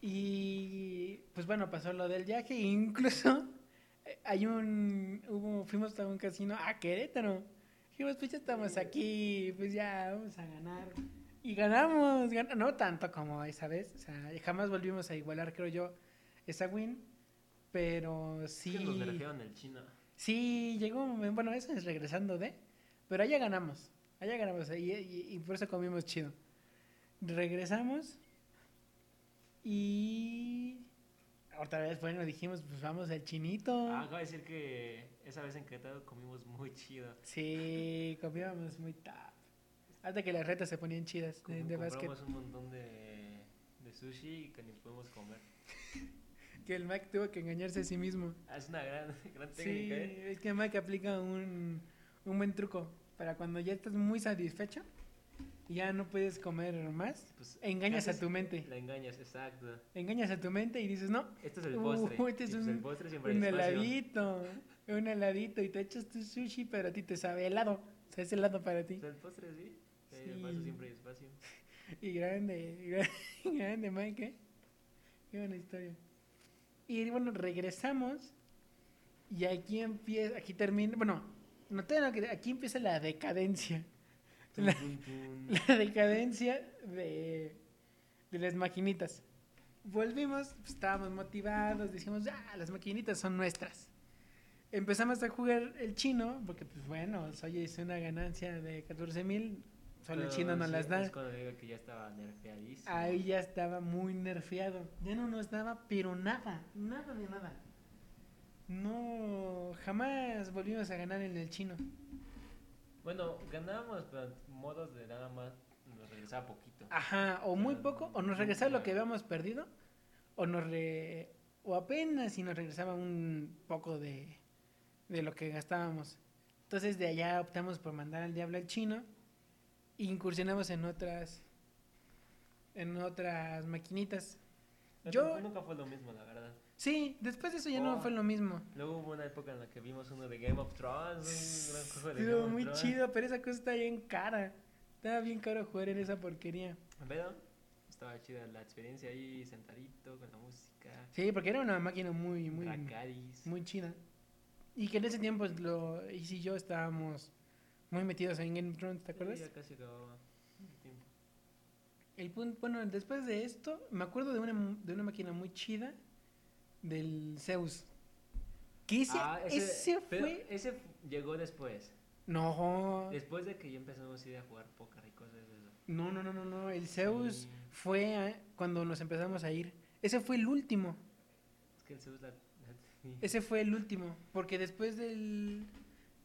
Y pues bueno, pasó lo del viaje. e <laughs> incluso eh, hay un. Hubo, fuimos a un casino a Querétaro. Dijimos, pues ya estamos aquí, pues ya vamos a ganar. Y ganamos, gan- no tanto como esa vez. O sea, jamás volvimos a igualar, creo yo, esa win. Pero sí. que nos el chino. Sí, llegó un momento, bueno, eso es regresando de, pero allá ganamos, allá ganamos, y, y- y por eso comimos chido. Regresamos y otra vez, bueno, dijimos, pues vamos al chinito. Ah, acabo de decir que esa vez en Querétaro comimos muy chido. Sí, comíamos muy top. Hasta que las retas se ponían chidas de, de básquet. compramos un montón de, de sushi que ni podemos comer. <laughs> Que el Mac tuvo que engañarse a sí mismo. Ah, es una gran, <laughs> gran Sí, técnica, ¿eh? es que Mac aplica un, un buen truco para cuando ya estás muy satisfecho y ya no puedes comer más. Pues, Engañas ¿qué a tu mente. La engañas, exacto. Engañas a tu mente y dices, no, Este es el Uh, postre. este es pues un- el postre siempre un heladito, un heladito y te echas tu sushi, pero a ti te sabe helado. O sea, es helado para ti. O sea, el postre sí. Sí. Sí. El vaso siempre hay espacio. <laughs> Y grande, <laughs> gra- grande, Mike, ¿eh? Qué buena historia. Y bueno, regresamos y aquí empieza, aquí termina, bueno, no no, que aquí empieza la decadencia. <laughs> La- decadencia de, de las maquinitas. Volvimos, pues, estábamos motivados, decimos, ah, las maquinitas son nuestras. Empezamos a jugar el chino, porque pues bueno, oye, es una ganancia de 14 mil, solo el chino no sí, las da. Es cuando digo que ya estaba nerfeadísimo. Ahí ya estaba muy nerfeado. Ya no nos daba, pero nada, nada de nada. No, jamás volvimos a ganar en el chino. Bueno, ganábamos, pero modos de nada más nos regresaba poquito. Ajá, o muy poco, o nos regresaba lo que habíamos perdido, o nos re- o apenas si nos regresaba un poco de, de lo que gastábamos. Entonces de allá optamos por mandar al diablo al chino e incursionamos en otras en otras maquinitas. No, yo- nunca fue lo mismo, la verdad. Sí, después de eso ya no Oh. fue lo mismo. Luego hubo una época en la que vimos uno de Game of Thrones, un gran juego de Game Estuvo of muy Thrones. chido, pero esa cosa está bien cara. Estaba bien caro jugar en esa porquería. Pero estaba chida la experiencia ahí, sentadito, con la música. Sí, porque era una máquina muy, muy, Dracarys. muy chida. Y que en ese tiempo lo y yo estábamos muy metidos en Game of Thrones, ¿te Sí, acuerdas? ya casi acababa. El punto, bueno, después de esto, me acuerdo de una, de una máquina muy chida del Zeus. Que ese, Ah, ese, fue... ese llegó después. No, Después de que ya empezamos a ir a jugar póker y cosas de eso. no, no, no, no, no. El Zeus Sí. fue ah, cuando nos empezamos a ir. Ese fue el último. Es que el Zeus la... Ese fue el último. Porque después del,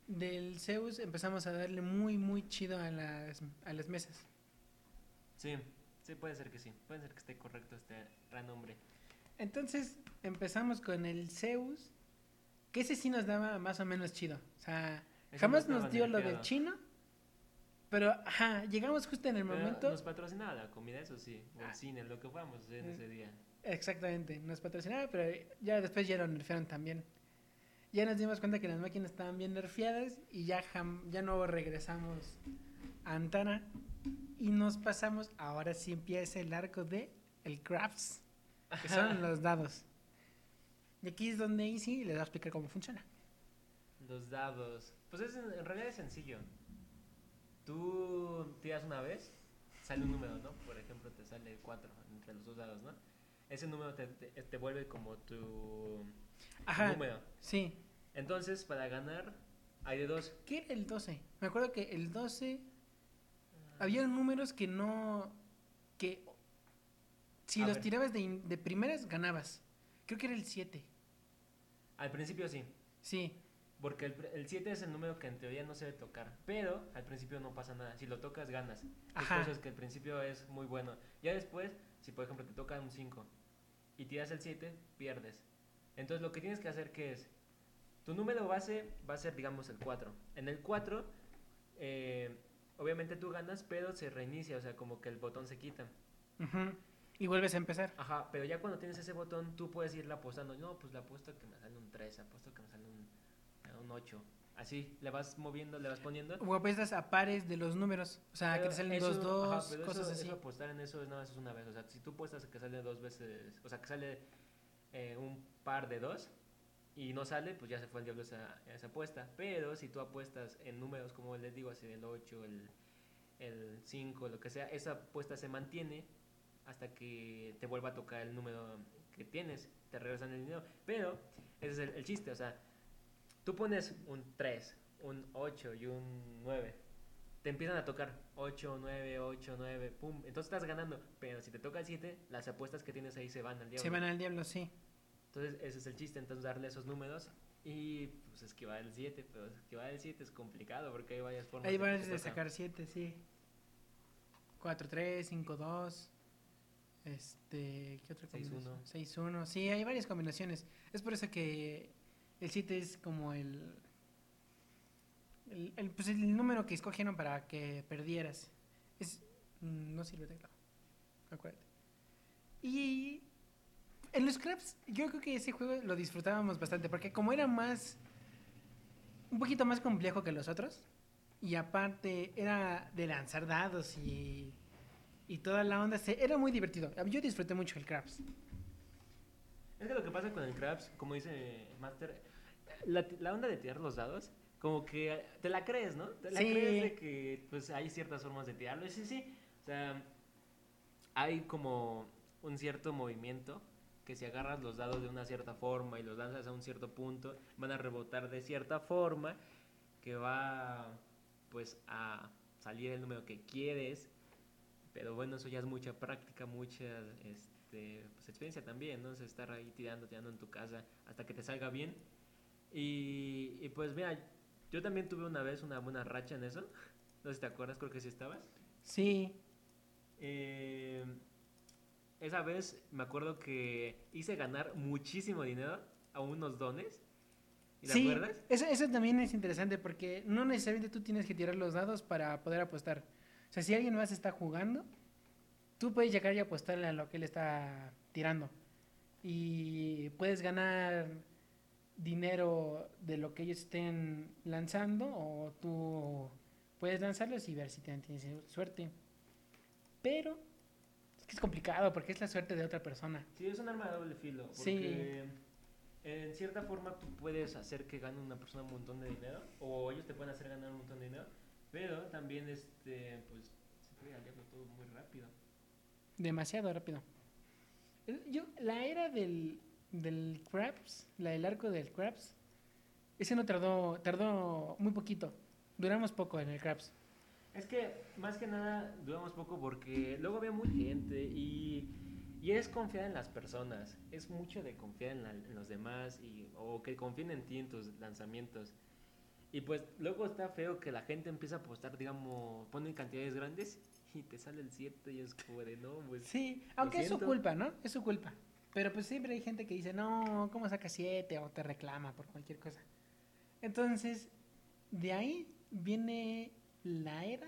del Zeus empezamos a darle muy, muy chido a las, a las mesas. Sí, sí, puede ser que sí. Puede ser que esté correcto este renombre. Entonces empezamos con el Zeus, que ese sí nos daba más o menos chido. O sea, Ese jamás no nos dio lo del chino, pero ajá, llegamos justo en el Pero momento. Nos patrocinaba la comida, eso sí. O el Ah. cine, lo que fuéramos en Eh. ese día. Exactamente, nos patrocinaba, pero ya después ya lo nerfearon también. Ya nos dimos cuenta que las máquinas estaban bien nerfeadas y ya, jam- ya no regresamos a Antana y nos pasamos, ahora sí empieza el arco de el Crafts, que son los dados. Y aquí es donde Easy les va a explicar cómo funciona. Los dados. Pues es, en realidad es sencillo. Tú tiras una vez, sale un número, ¿no? Por ejemplo, te sale 4 entre los dos dados, ¿no? Ese número te, te, te vuelve como tu Ajá, número. sí. Entonces, para ganar, hay de dos. ¿Qué era el 12? Me acuerdo que el 12 había números que no. que si A los ver. tirabas de, de primeras, ganabas. Creo que era el 7. Al principio sí. Sí. Porque el pr- el 7 es el número que en teoría no se debe tocar. Pero al principio no pasa nada. Si lo tocas, ganas. Ajá. por eso es que al principio es muy bueno. Ya después, si por ejemplo te toca un 5 y tiras el 7, pierdes. Entonces lo que tienes que hacer que es, tu número base va a ser digamos el 4. En el 4, eh, obviamente tú ganas, pero se reinicia, o sea, como que el botón se quita. Ujú. Y vuelves a empezar. Ajá, pero ya cuando tienes ese botón, tú puedes irle apostando. No, pues le apuesto que me sale un 3, apuesto que me sale un, un 8. Así, le vas moviendo, le vas poniendo. O apuestas a pares de los números. O sea, que te salen eso- dos, dos, ajá, pero cosas eso- así. eso apostar en eso nada más es una vez. O sea, si tú apuestas que sale dos veces, o sea, que sale eh, un par de dos y no sale, pues ya se fue el diablo esa, esa apuesta. Pero si tú apuestas en números, como les digo, así el 8, el, el 5, lo que sea, esa apuesta se mantiene hasta que te vuelva a tocar el número que tienes, te regresan el dinero. Pero ese es el, el chiste, o sea, tú pones un 3, un 8 y un 9 te empiezan a tocar 8, 9, 8, 9, pum. Entonces estás ganando. Pero si te toca el 7, las apuestas que tienes ahí se van al diablo. Se van al diablo, sí. Entonces ese es el chiste, entonces darle esos números y pues esquivar el 7. Pero esquivar el 7 es complicado porque hay varias formas. De vas te de toca. sacar 7, sí. 4, 3, 5, 2. Este, ¿qué otra combinación? uno. 6, 1. Sí, hay varias combinaciones. Es por eso que el 7 es como el, el, el, pues el número que escogieron para que perdieras. Es, mm, no sirve teclado. Acuérdate. Y en los Scraps, yo creo que ese juego lo disfrutábamos bastante. Porque como era más. Un poquito más complejo que los otros. Y aparte era de lanzar dados y, y toda la onda. se- era muy divertido. Yo disfruté mucho el Craps. Es que lo que pasa con el Craps, como dice Master, la, la onda de tirar los dados, como que te la crees, ¿no? Te la Sí. crees de que pues hay ciertas formas de tirarlo. Sí, sí. O sea, hay como un cierto movimiento que si agarras los dados de una cierta forma y los lanzas a un cierto punto, van a rebotar de cierta forma que va pues a salir el número que quieres. Pero bueno, eso ya es mucha práctica, mucha este, pues, experiencia también, ¿no? O sea, estar ahí tirando, tirando en tu casa hasta que te salga bien. Y, y pues mira, yo también tuve una vez una buena racha en eso. <laughs> No sé si te acuerdas, creo que sí estabas. Sí. Eh, esa vez me acuerdo que hice ganar muchísimo dinero a unos dones. ¿Y ¿Te sí, acuerdas? Eso, eso también es interesante porque no necesariamente tú tienes que tirar los dados para poder apostar. O sea, si alguien más está jugando, tú puedes llegar y apostarle a lo que él está tirando. Y puedes ganar dinero de lo que ellos estén lanzando o tú puedes lanzarlos y ver si tienes suerte. Pero que es complicado porque es la suerte de otra persona. Sí, es un arma de doble filo. Porque Sí. en cierta forma tú puedes hacer que gane una persona un montón de dinero. O ellos te pueden hacer ganar un montón de dinero. Pero también, este, pues, se puede al todo muy rápido. Demasiado rápido. El- Yo, la era del, del Craps, la del arco del Craps, ese no tardó, tardó muy poquito. Duramos poco en el Craps. Es que más que nada duramos poco porque luego había mucha gente y, y es confiar en las personas. Es mucho de confiar en, la- en los demás y, o que confíen en ti en tus lanzamientos. Y pues luego está feo que la gente empieza a apostar, digamos, ponen cantidades grandes <laughs> y te sale el 7 y es como de no, pues. Sí, aunque es su culpa, ¿no? Es su culpa. Pero pues siempre hay gente que dice, no, ¿cómo sacas siete? O te reclama por cualquier cosa. Entonces, de ahí viene la era,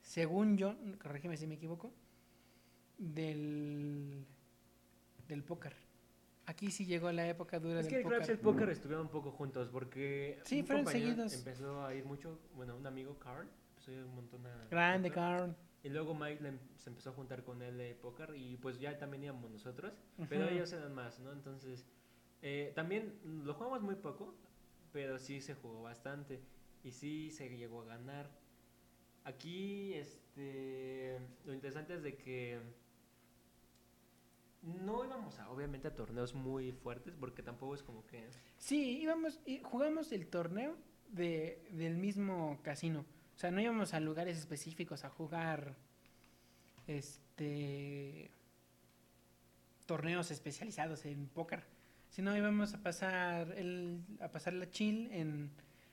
según yo, corrígeme si me equivoco, del, del póker. Aquí sí llegó la época dura Es del que el. Craps y el póker estuvieron un poco juntos porque. Sí, fueron seguidos. Empezó a ir mucho, bueno, un amigo, Carl, empezó a ir un montón a. Grande, póker. Carl. Y luego Mike le em- se empezó a juntar con él de póker y pues ya también íbamos nosotros, pero ellos eran más, ¿no? Entonces, eh, también lo jugamos muy poco, pero sí se jugó bastante y sí se llegó a ganar. Aquí, este, lo interesante es de que no íbamos a, obviamente, a torneos muy fuertes porque tampoco es como que... Sí, íbamos, y jugamos el torneo de, del mismo casino. O sea, no íbamos a lugares específicos a jugar este torneos especializados en póker, sino íbamos a pasar el, a pasar la chill en,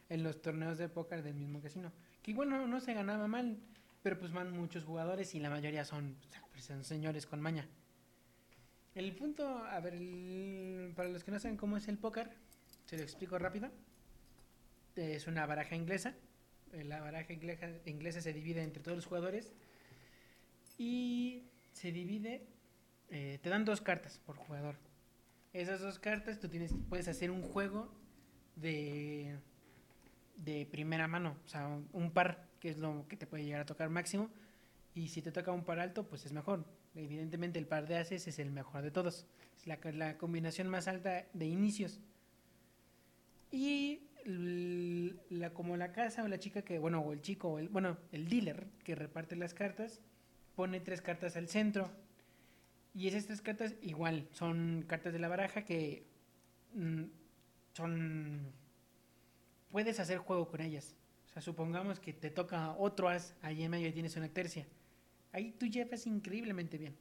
en los torneos de póker del mismo casino. Que igual no, se ganaba mal, pero pues van muchos jugadores y la mayoría son, pues, son señores con maña. El punto, a ver, para los que no saben cómo es el póker, se lo explico rápido. Es una baraja inglesa. La baraja inglesa, inglesa se divide entre todos los jugadores y se divide, eh, te dan dos cartas por jugador. Esas dos cartas tú tienes, puedes hacer un juego de, de primera mano, o sea, un- par, que es lo que te puede llegar a tocar máximo. Y si te toca un par alto, pues es mejor. Evidentemente el par de ases es el mejor de todos. Es la, combinación más alta de inicios. Y la, como la casa o la chica que, bueno, o el chico, o el, bueno, el dealer que reparte las cartas, pone tres cartas al centro. Y esas tres cartas igual, son cartas de la baraja que mm, son... Puedes hacer juego con ellas. O sea, supongamos que te toca otro as ahí en medio y tienes una tercia. Ahí tú llevas increíblemente bien.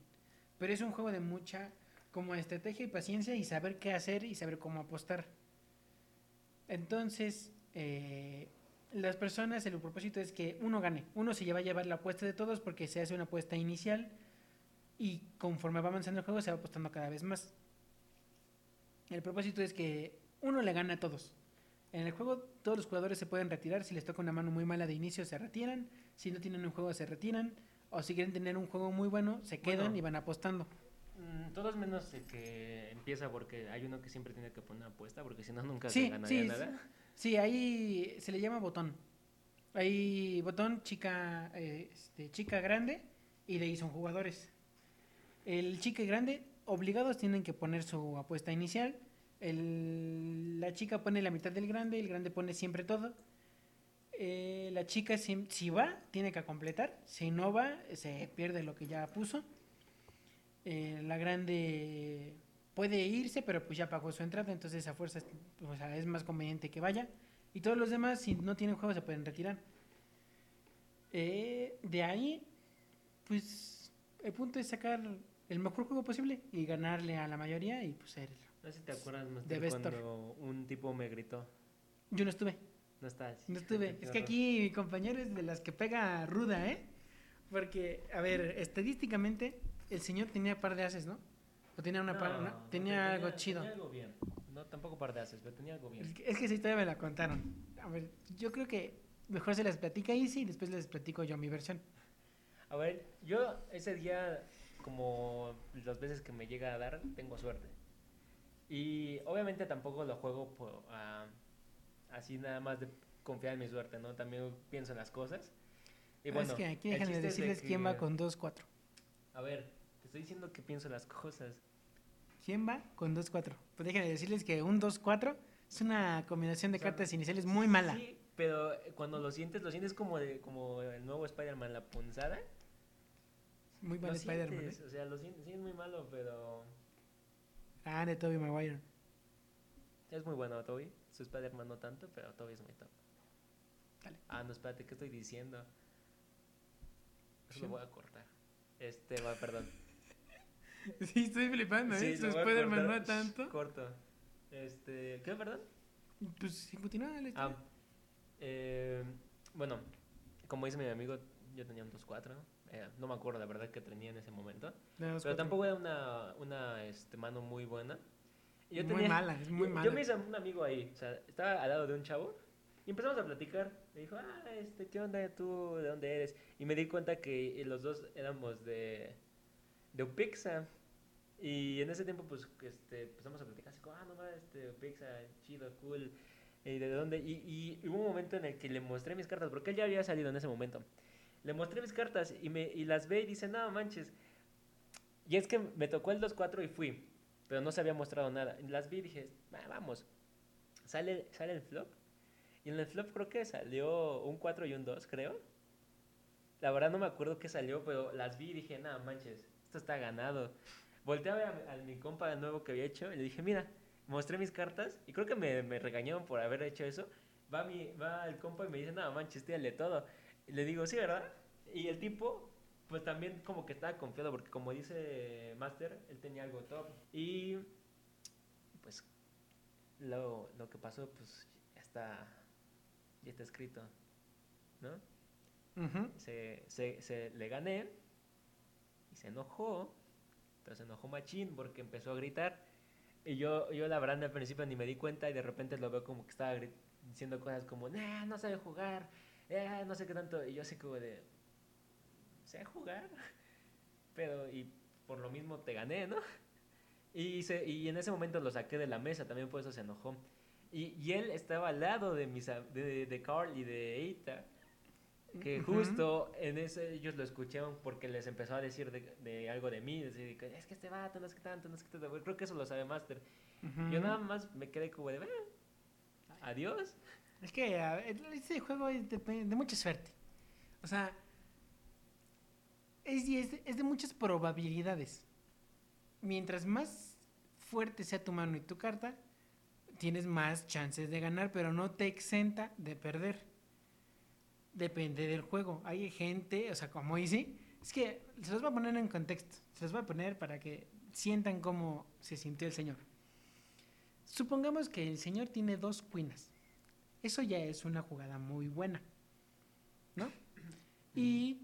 Pero es un juego de mucha como estrategia y paciencia y saber qué hacer y saber cómo apostar. Entonces, eh, las personas, el propósito es que uno gane. Uno se va a llevar la apuesta de todos porque se hace una apuesta inicial y conforme va avanzando el juego se va apostando cada vez más. El propósito es que uno le gana a todos. En el juego todos los jugadores se pueden retirar. Si les toca una mano muy mala de inicio se retiran. Si no tienen un juego se retiran. O si quieren tener un juego muy bueno se quedan Bueno. y van apostando. Mm, Todos menos el que empieza porque hay uno que siempre tiene que poner una apuesta porque si no nunca Sí, se ganaría sí, nada. Sí, ahí se le llama botón. Hay botón, chica, eh, este, chica grande y de ahí son jugadores. El chica grande, obligados tienen que poner su apuesta inicial. La chica pone la mitad del grande, el grande pone siempre todo. Eh, la chica si, va, tiene que completar. Si no va, se pierde lo que ya puso. Eh, la grande puede irse, pero pues ya pagó su entrada, entonces a fuerza es más conveniente que vaya. Y todos los demás, si no tienen juego, se pueden retirar. Eh, de ahí, pues el punto es sacar el mejor juego posible y ganarle a la mayoría y pues ser... No sé si te acuerdas, Master, De cuando un tipo me gritó. Yo no estuve, No estás. no estuve. <laughs> Es que aquí mi compañero es de las que pega ruda, ¿eh? Porque, a ver, estadísticamente el señor tenía par de ases, ¿no? O tenía una par, ¿no? tenía algo chido. Tenía algo bien. No, tampoco par de haces, pero tenía algo bien. Es que, es que esa historia me la contaron. A ver, yo creo que mejor se las platica Easy y después les platico yo mi versión. A ver, yo ese día, como las veces que me llega a dar, tengo suerte. Y obviamente tampoco lo juego por, ah, así nada más de confiar en mi suerte, ¿no? También pienso en las cosas. Y Ah, bueno, es que aquí déjenme chiste es de decirles quién va que- con 2-4. A ver, te estoy diciendo que pienso las cosas. ¿Quién va con 2-4? Pues déjenme decirles que un 2-4 es una combinación de O sea, cartas iniciales muy mala. Sí, pero cuando lo sientes, lo sientes como, de, como el nuevo Spider-Man, la punzada. Muy mal Spider-Man. ¿eh? O sea, lo sientes, sí es muy malo, pero... Ah, de Tobey Maguire. Es muy bueno Toby. Su Spider-Man no tanto, pero Toby es muy top. Dale. Ah, no, espérate, ¿qué estoy diciendo? Eso Sí. lo voy a cortar. Este, va, perdón. <laughs> Sí, estoy flipando, ¿eh? Sí, Su Spider-Man no tanto. Corto. Este, ¿qué, perdón? Pues continúa la Ah, eh, bueno, como dice mi amigo, yo tenía un 2-4. Eh, no me acuerdo la verdad que tenía en ese momento. Los Pero tampoco era una, una este, mano muy buena. Y yo Muy tenía- mala, es muy yo, mala. Yo me hice un amigo ahí, o sea, estaba al lado de un chavo y empezamos a platicar. Me dijo, ah, este, ¿qué onda tú? ¿De dónde eres? Y me di cuenta que los dos éramos de, de Upixa. Y en ese tiempo, pues, este, empezamos a platicar así como, ah, no mames, este, Upixa, chido, cool. ¿Y de dónde? Y, y hubo un momento en el que le mostré mis cartas, porque él ya había salido en ese momento. Le mostré mis cartas y, me, y las ve y dice, no manches. Y es que me tocó el 2-4 y fui, pero no se había mostrado nada. Las vi y dije, "Va, vamos. Sale, sale el flop. Y en el flop creo que salió un 4 y un 2, creo. La verdad no me acuerdo qué salió, pero las vi y dije, nada manches, esto está ganado. Volteé a ver a, a mi compa nuevo que había hecho y le dije, mira, mostré mis cartas y creo que me, me regañaron por haber hecho eso. Va, mi, va el compa y me dice, nada manches, tírale todo. Le digo, sí, ¿verdad? Y el tipo, pues también como que estaba confiado porque como dice Master, él tenía algo top. Y pues lo, lo que pasó, pues ya está, ya está escrito, ¿no? Se, se, se- le gané y se enojó, pero se enojó machín porque empezó a gritar. Y yo, yo la verdad al principio ni me di cuenta y de repente lo veo como que estaba diciendo cosas como, nah, no sabe jugar, eh, no sé qué tanto. Y yo así como de, sé jugar, <laughs> pero y por lo mismo te gané, ¿no? Y, se, y en ese momento lo saqué de la mesa, también por eso se enojó. Y, y él estaba al lado de, mis, de, de Carl y de Eita, que justo en ese ellos lo escucharon porque les empezó a decir de, de algo de mí, decir es que este vato, no es que tanto, no es que tanto. Creo que eso lo sabe Master. Ujú. Yo nada más me quedé como de, "Eh, adiós. Es que ver, este juego es de, de mucha suerte. O sea, es, es, es de muchas probabilidades. Mientras más fuerte sea tu mano y tu carta, tienes más chances de ganar, pero no te exenta de perder. Depende del juego. Hay gente, o sea, como Easy, es que se los voy a poner en contexto. Se los voy a poner para que sientan cómo se sintió el señor. Supongamos que el señor tiene dos cuinas. Eso ya es una jugada muy buena. ¿No? Y,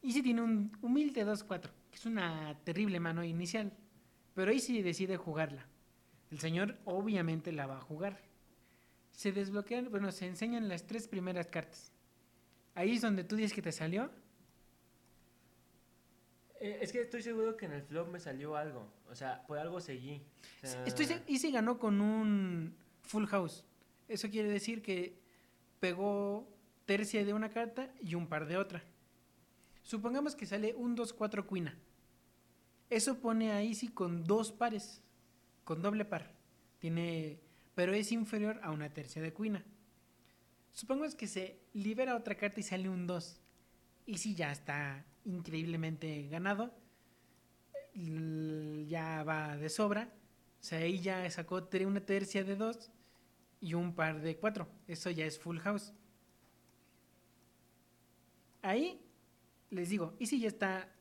y si tiene un humilde 2-4, que es una terrible mano inicial. Pero ahí sí decide jugarla. El señor obviamente la va a jugar. Se desbloquean, bueno, se enseñan las tres primeras cartas. Ahí es donde tú dices que te salió. Eh, es que estoy seguro que en el flop me salió algo. O sea, por algo seguí. O sea, Estoy, se- y se ganó con un full house. Eso quiere decir que pegó tercia de una carta y un par de otra. Supongamos que sale un 2-4 cuina. Eso pone a Easy con dos pares, con doble par. Tiene, pero es inferior a una tercia de cuina. Supongamos que se libera otra carta y sale un 2. Easy ya está increíblemente ganado. Ya va de sobra. O sea, ahí ya sacó una tercia de 2 y un par de 4. Eso ya es full house. Ahí les digo, Easy ya está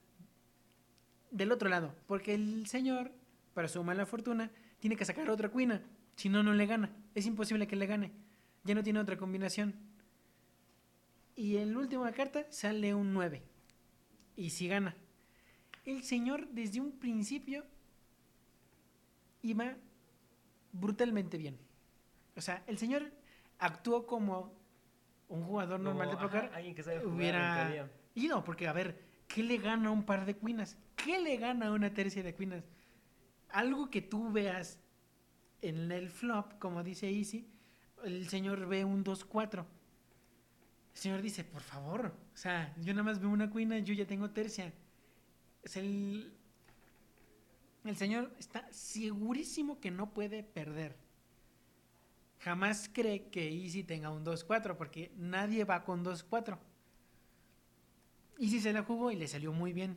del otro lado, porque el señor, para su mala fortuna, tiene que sacar otra cuina, si no, no le gana. Es imposible que le gane, ya no tiene otra combinación. Y en la última carta sale un 9, y si gana. El señor desde un principio iba brutalmente bien. O sea, el señor actuó como un jugador normal de póker ajá, alguien que sabe jugar, en hubiera ido, porque a ver, ¿qué le gana un par de cuinas? ¿Qué le gana una tercia de cuinas? Algo que tú veas en el flop, como dice Easy, el señor ve un 2-4. El señor dice, por favor, o sea, yo nada más veo una cuina, yo ya tengo tercia. Es el, el señor está segurísimo que no puede perder. Jamás cree que Easy tenga un 2-4, porque nadie va con 2-4. Easy se la jugó y le salió muy bien.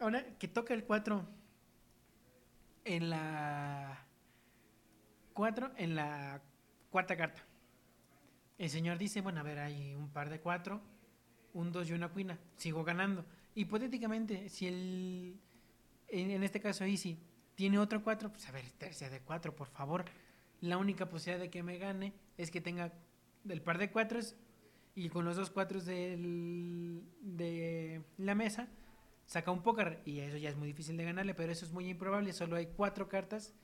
Ahora que toca el 4, en la 4, en la cuarta carta. El señor dice, bueno, a ver, hay un par de 4, un 2 y una cuina, sigo ganando. Hipotéticamente, si el, en, en este caso Easy, tiene otro 4, pues a ver, tercia de 4, por favor. La única posibilidad de que me gane es que tenga el par de 4 y con los dos 4 de la mesa saca un póker y eso ya es muy difícil de ganarle, pero eso es muy improbable, solo hay cuatro cartas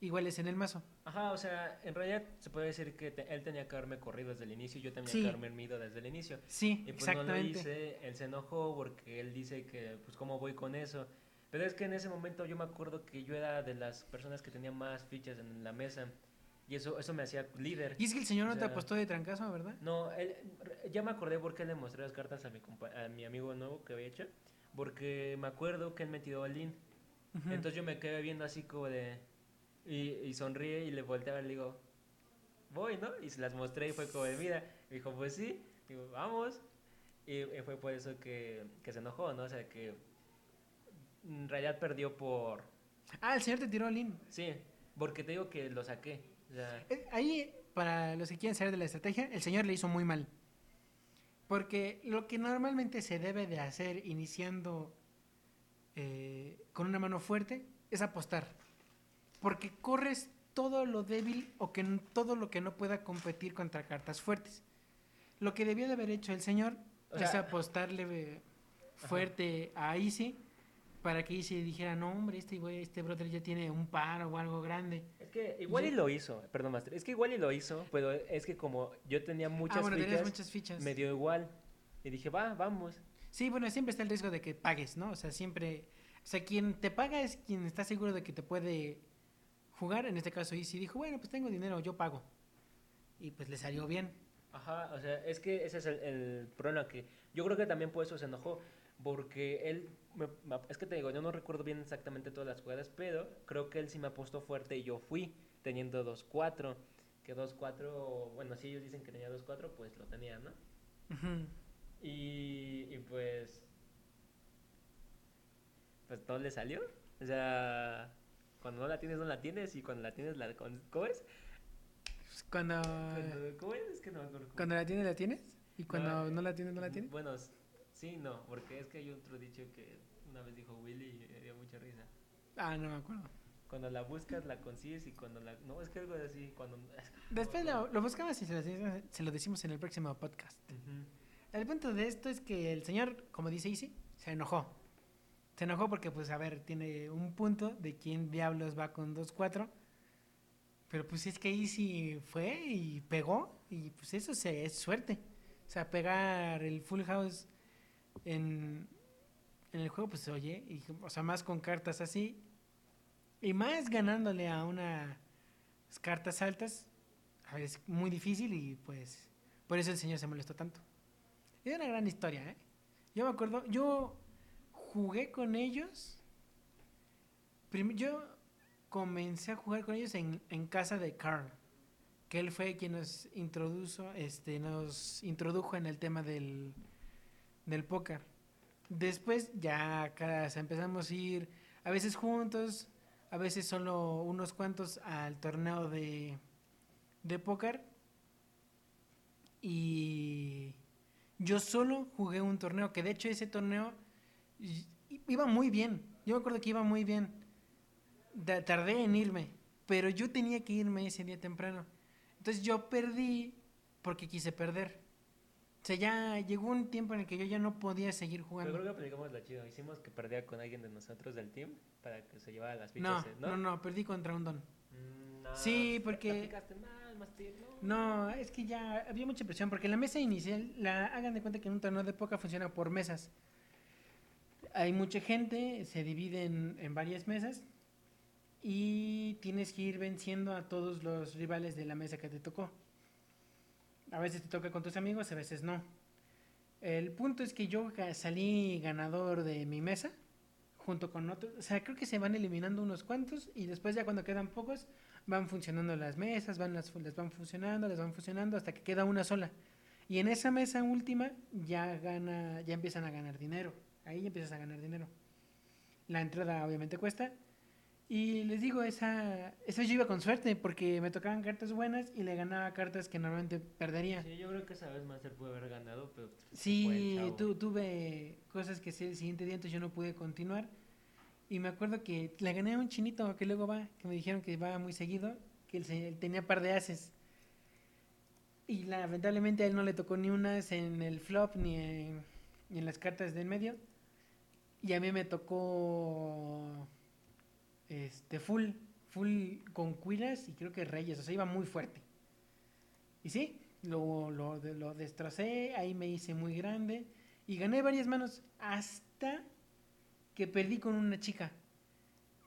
iguales en el mazo. Ajá, o sea, en realidad se puede decir que te- él tenía que haberme corrido desde el inicio y yo tenía Sí. que haberme mido desde el inicio. Sí, Y pues no lo exactamente. hice, él se enojó porque él dice que, pues, ¿cómo voy con eso? Pero es que en ese momento yo me acuerdo que yo era de las personas que tenía más fichas en la mesa y eso, eso me hacía líder. Y es que el señor O no te sea, apostó de trancazo, ¿verdad? No, él, ya me acordé porque le mostré las cartas a mi, compa- a mi amigo nuevo que había hecho, porque me acuerdo que él me tiró al in. Ujú. Entonces yo me quedé viendo así como de... Y, y sonríe y le volteaba y le digo, voy, ¿no? Y se las mostré y fue como de, mira. Y dijo, pues sí. Digo, vamos. Y, y fue por eso que, que se enojó, ¿no? O sea, que en realidad perdió por... Ah, el señor te tiró al in. Sí, porque te digo que lo saqué. Eh, Ahí, para los que quieren saber de la estrategia, el señor le hizo muy mal. Porque lo que normalmente se debe de hacer iniciando eh, con una mano fuerte es apostar. Porque corres todo lo débil o que todo lo que no pueda competir contra cartas fuertes. Lo que debió de haber hecho el señor O es sea- apostarle eh, fuerte a Easy para que Easy dijera, no hombre, este, güey, este brother ya tiene un par o algo grande. es que igual y lo hizo, perdón, Master. Es que igual y lo hizo, pero es que como yo tenía muchas ah, bueno, tenías fichas, muchas fichas. me dio igual. Y dije, va, vamos. Sí, bueno, siempre está el riesgo de que pagues, ¿no? O sea, siempre... O sea, quien te paga es quien está seguro de que te puede jugar. En este caso, Easy dijo, bueno, pues tengo dinero, yo pago. Y pues le salió bien. Ajá, o sea, es que ese es el, el problema que yo creo que también por eso se enojó, porque él, me- me- es que te digo, yo no recuerdo bien exactamente todas las jugadas, pero creo que él sí me apostó fuerte y yo fui teniendo 2-4, que 2-4, bueno, si ellos dicen que tenía 2-4, pues lo tenía, ¿no? Ujú. Y, y pues, pues todo le salió, o sea, cuando no la tienes, no la tienes, y cuando la tienes, la, ¿cómo es? Cuando, Cuando- ¿Cómo es? Es que no me acuerdo. cómo. cuando la tienes, la tienes. Y cuando No, no, la tienes, no la tienes. Bueno, sí, no, porque es que hay otro dicho que una vez dijo Willy y me dio mucha risa. Ah, no me acuerdo. Cuando la buscas, la consigues y cuando la... No, es que algo así, cuando... Después lo, lo buscamos y se lo, decimos- se lo decimos en el próximo podcast. Ujú. El punto de esto es que el señor, como dice Easy, se enojó. Se enojó porque, pues, a ver, tiene un punto de quién diablos va con 2-4. Pero pues es que Easy fue y pegó. Y pues eso se, es suerte. O sea, pegar el full house en, en el juego, pues oye, y, o sea, más con cartas así. Y más ganándole a unas cartas altas. A ver, es muy difícil y pues por eso el señor se molestó tanto. Es una gran historia, ¿eh? Yo me acuerdo, yo jugué con ellos. yo comencé a jugar con ellos en, en casa de Carl, que él fue quien nos introdujo, este, nos introdujo en el tema del, del póker. Después ya cada, empezamos a ir a veces juntos, a veces solo unos cuantos al torneo de, de póker. Y yo solo jugué un torneo, que de hecho ese torneo iba muy bien. Yo me acuerdo que iba muy bien. Tardé en irme, pero yo tenía que irme ese día temprano. Entonces yo perdí porque quise perder. O sea, ya llegó un tiempo en el que yo ya no podía seguir Pero jugando. creo que aplicamos la chido. Hicimos que perdía con alguien de nosotros del team para que se llevara las No, fichas. ¿eh? no, no, perdí contra un don. Mm, no, Sí, la porque- mal, Master, no. No, es que ya había mucha presión, porque la mesa inicial, la hagan de cuenta que en un torneo de poca funciona por mesas. Hay mucha gente, se divide en, en varias mesas y tienes que ir venciendo a todos los rivales de la mesa que te tocó. A veces te toca con tus amigos, a veces no. El punto es que yo salí ganador de mi mesa junto con otros. O sea, creo que se van eliminando unos cuantos y después ya cuando quedan pocos van funcionando las mesas, van las, van funcionando, las van funcionando hasta que queda una sola. Y en esa mesa última ya gana, ya empiezan a ganar dinero. Ahí empiezas a ganar dinero. La entrada obviamente cuesta Y les digo, esa, esa yo iba con suerte porque me tocaban cartas buenas y le ganaba cartas que normalmente perdería. Sí, yo creo que esa vez Master puede haber ganado, pero... el Sí, tu- tuve cosas que el siguiente día entonces yo no pude continuar. Y me acuerdo que le gané a un chinito que luego va, que me dijeron que va muy seguido, que él, él tenía par de haces. Y lamentablemente a él no le tocó ni un as en el flop ni en, ni en las cartas de en medio. Y a mí me tocó este full, full con cuiras y creo que reyes, o sea, iba muy fuerte. Y sí, lo, lo, lo destrocé, ahí me hice muy grande y gané varias manos hasta que perdí con una chica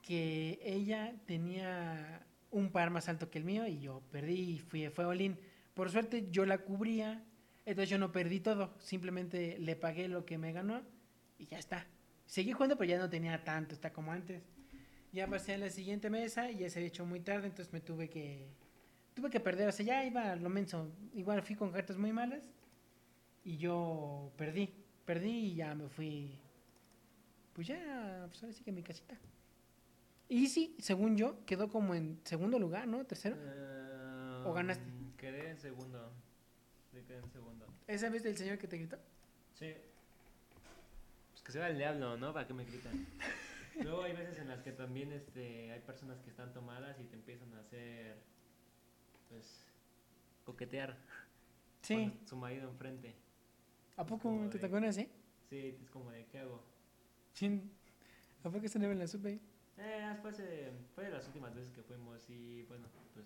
que ella tenía un par más alto que el mío y yo perdí y fui, fue Olin. Por suerte yo la cubría, entonces yo no perdí todo, simplemente le pagué lo que me ganó y ya está. Seguí jugando, pero ya no tenía tanto, está como antes. Ya pasé a la siguiente mesa y ya se había hecho muy tarde, entonces me tuve que tuve que perder, o sea, ya iba lo menso. Igual fui con cartas muy malas y yo perdí, perdí y ya me fui. Pues ya, pues ahora sí que mi casita. Y sí, según yo, quedó como en segundo lugar, ¿no? Tercero. ¿O ganaste? Quedé en segundo. Sí, quedé en segundo. ¿Esa vez del señor que te gritó? Sí. Pues que se va el diablo, ¿no? ¿Para qué me gritan? <laughs> Luego hay veces en las que también este, hay personas que están tomadas y te empiezan a hacer, pues, coquetear Sí. con su marido enfrente. ¿A poco como te de- tocó una así? Sí, es como de, ¿qué hago? ¿A poco se me la supe? Eh, después eh, fue de las últimas veces que fuimos y bueno, pues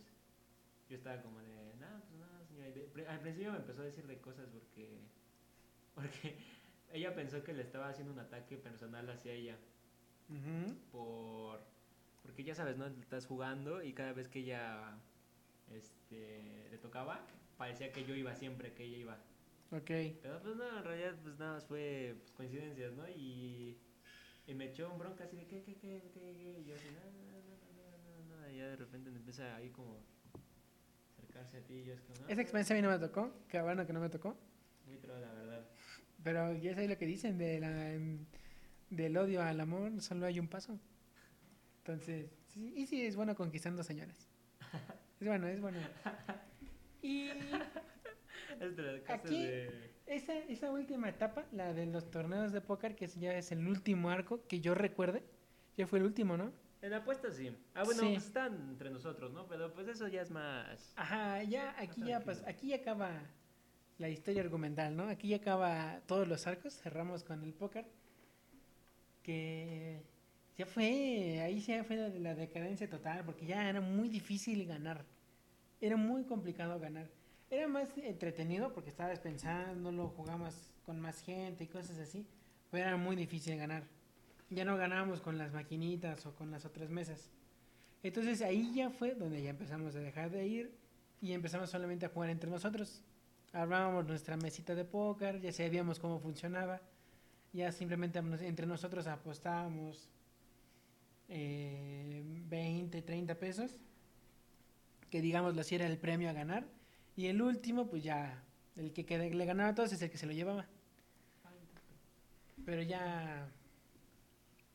yo estaba como de, no, pues no, señora. De- al principio me empezó a decirle cosas porque, <laughs> porque ella pensó que le estaba haciendo un ataque personal hacia ella. Por porque ya sabes, ¿no? Estás jugando y cada vez que ella este le tocaba, parecía que yo iba siempre, que ella iba. Ok. Pero pues no, en realidad pues nada más fue pues, coincidencias, ¿no? Y, y me echó un bronca así de ¿qué, qué, qué, qué, qué? Y yo así, no, no, no, no, no. Y ya de repente me empieza ahí como acercarse a ti y yo es como, no, Esa experiencia a mí no me tocó, qué bueno que no me tocó. Muy troll, la verdad. Pero ya sabes lo que dicen de la, em, del odio al amor, solo hay un paso. Entonces, sí, y sí es bueno conquistando señoras. Es bueno, es bueno. <laughs> Y <laughs> Es de las casas Aquí- de... esa, esa última etapa, la de los torneos de póker, que ya es el último arco que yo recuerde, ya fue el último, ¿no? En apuestas sí. Ah, bueno, Sí. pues están entre nosotros, ¿no? Pero pues eso ya es más... Ajá, ya aquí ya tranquilo. aquí ya acaba la historia argumental, ¿no? Aquí ya acaba todos los arcos, cerramos con el póker. Que ya fue, ahí ya fue la, decadencia total, porque ya era muy difícil ganar. Era muy complicado ganar. Era más entretenido porque estabas pensándolo, jugabas con más gente y cosas así, pero era muy difícil ganar. Ya no ganábamos con las maquinitas o con las otras mesas. Entonces ahí ya fue donde ya empezamos a dejar de ir y empezamos solamente a jugar entre nosotros. Armábamos nuestra mesita de póker, ya sabíamos cómo funcionaba, ya simplemente entre nosotros apostábamos eh, 20, 30 pesos, que digamos así era el premio a ganar, y el último pues ya, el que quede- le ganaba a todos es el que se lo llevaba. Pero ya,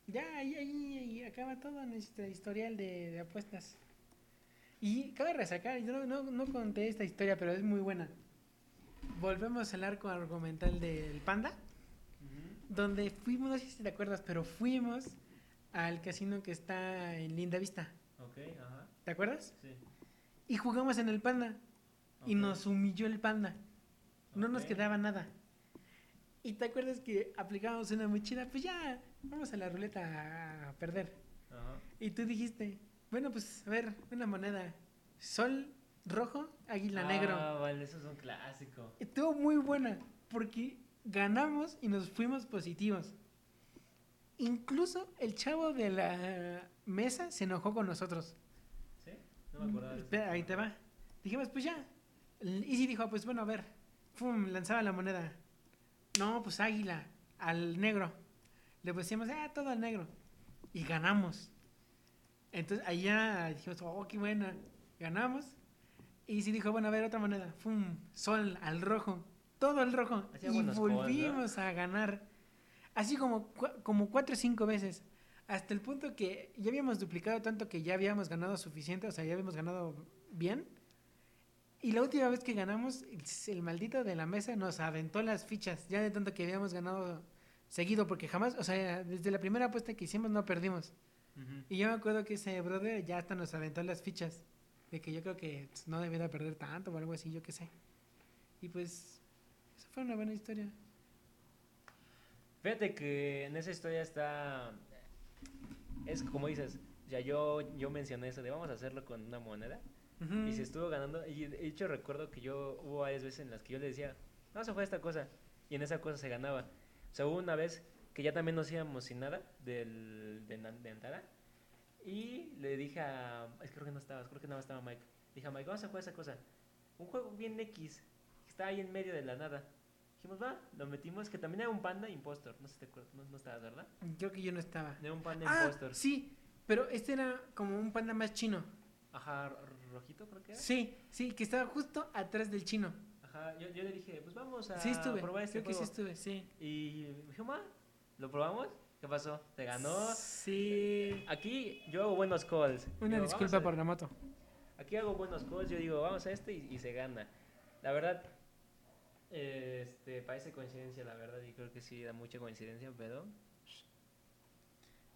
ya ahí, ahí acaba todo nuestro historial de, de apuestas. Y cabe resacar, yo no, no, no conté esta historia, pero es muy buena. Volvemos al arco argumental del panda, donde fuimos, no sé si te acuerdas, pero fuimos al casino que está en Linda Vista. Ok, ajá, ¿Te acuerdas? sí. Y jugamos en el panda. Y nos humilló el panda. No nos quedaba nada. Y te acuerdas que aplicábamos una muy chida, pues ya, vamos a la ruleta a perder. Ajá. Y tú dijiste, bueno, pues a ver, una moneda. Sol rojo, águila negro. Ah, vale, eso es un clásico. Estuvo muy buena porque ganamos y nos fuimos positivos. Incluso el chavo de la mesa se enojó con nosotros. ¿Sí? No me acordaba de eso. Espera, ahí te va. Dijimos, pues ya. Y sí dijo, pues bueno, a ver. Fum, lanzaba la moneda. No, pues águila, al negro. Le pusimos, ah, todo al negro. Y ganamos. Entonces allá dijimos, oh, qué buena. Ganamos. Y sí dijo, bueno, a ver, otra moneda. Fum, sol, al rojo. Todo al rojo. Hacía y calls, ¿no? volvimos a ganar. Así como, como cuatro o cinco veces. hasta el punto que ya habíamos duplicado tanto que ya habíamos ganado suficiente, o sea, ya habíamos ganado bien. Y la última vez que ganamos, el maldito de la mesa nos aventó las fichas, ya de tanto que habíamos ganado seguido, porque jamás, o sea, desde la primera apuesta que hicimos no perdimos. Ujú. Y yo me acuerdo que ese brother ya hasta nos aventó las fichas, de que yo creo que pues, no debía de perder tanto o algo así, yo qué sé. Y pues, fue una buena historia. Fíjate que en esa historia está. Es como dices, ya yo, yo mencioné eso de vamos a hacerlo con una moneda. Ujú. Y se estuvo ganando. Y de hecho recuerdo que yo hubo varias veces en las que yo le decía, no, se fue esta cosa. Y en esa cosa se ganaba. O sea, hubo una vez que ya también nos íbamos sin nada del, de, de Antara. Y le dije a. Es que creo que no estabas, creo que nada más estaba Mike. Dije a Mike, vamos a jugar esa cosa. Un juego bien X. Que está ahí en medio de la nada. Dijimos, va, lo metimos. Que también era un panda impostor. No sé si te acuerdas, no, no estabas, ¿verdad? Creo que yo no estaba. Era un panda Ah, impostor. sí, pero este era como un panda más chino. Ajá, rojito creo que era. Sí, sí, que estaba justo atrás del chino. Ajá, yo, yo le dije, pues vamos a Sí estuve, probar este creo que sí juego. estuve, sí. Y dijo, ma, ¿lo probamos? ¿Qué pasó? ¿Te ganó? Sí. Aquí yo hago buenos calls. Una Digo, disculpa por la moto. Aquí hago buenos calls, yo digo, vamos a este y, y se gana. La verdad, este, parece coincidencia, la verdad, y creo que sí da mucha coincidencia, pero...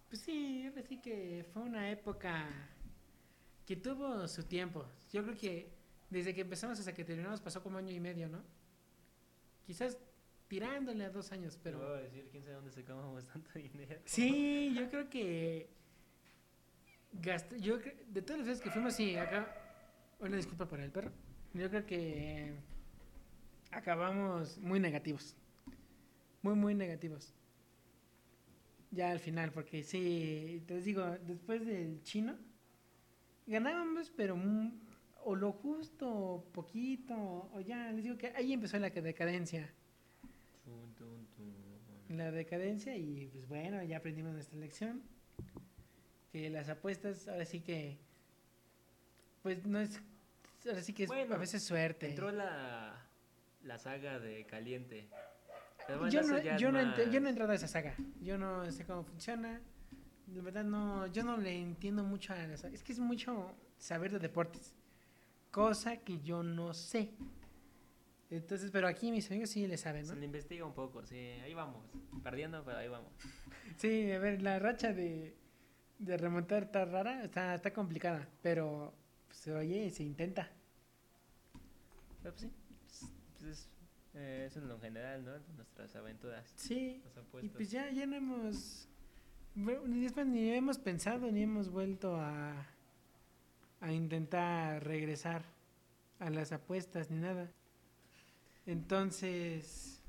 Pues sí, ahora sí que fue una época que tuvo su tiempo. Yo creo que desde que empezamos hasta que terminamos pasó como año y medio, ¿no? Quizás tirándole a dos años, Pero... pero... decir, quién sabe dónde sacamos tanto <laughs> dinero. Sí, yo creo que... gast- yo cre- de todas las veces que fuimos, sí, acá... Una disculpa por el perro. Yo creo que acabamos muy negativos. Muy, muy negativos. Ya al final, porque sí, te digo, después del chino, ganábamos, pero o lo justo, o poquito, o ya, les digo que ahí empezó la decadencia. La decadencia y pues bueno, ya aprendimos nuestra lección. Que las apuestas, ahora sí que, pues no es, ahora sí que es Bueno, a veces suerte. Entró la, la saga de Caliente. Pero bueno, Yo no, yo, no yo no he entrado a esa saga. Yo no sé cómo funciona. La verdad no, yo no le entiendo mucho a la saga. Es que es mucho saber de deportes. Cosa que yo no sé. Entonces, pero aquí mis amigos sí le saben, Se ¿no? le investiga un poco, sí, ahí vamos. Perdiendo, pero ahí vamos. Sí, a ver, la racha de, de remontar está rara, está, está complicada. Pero, pues, oye, se intenta. Pero pues sí, pues, es, eh, es en lo general, ¿no? Nuestras aventuras, Sí, las y pues ya, ya no hemos. Ni, hemos pensado ni hemos vuelto a, a intentar regresar a las apuestas ni nada. Entonces,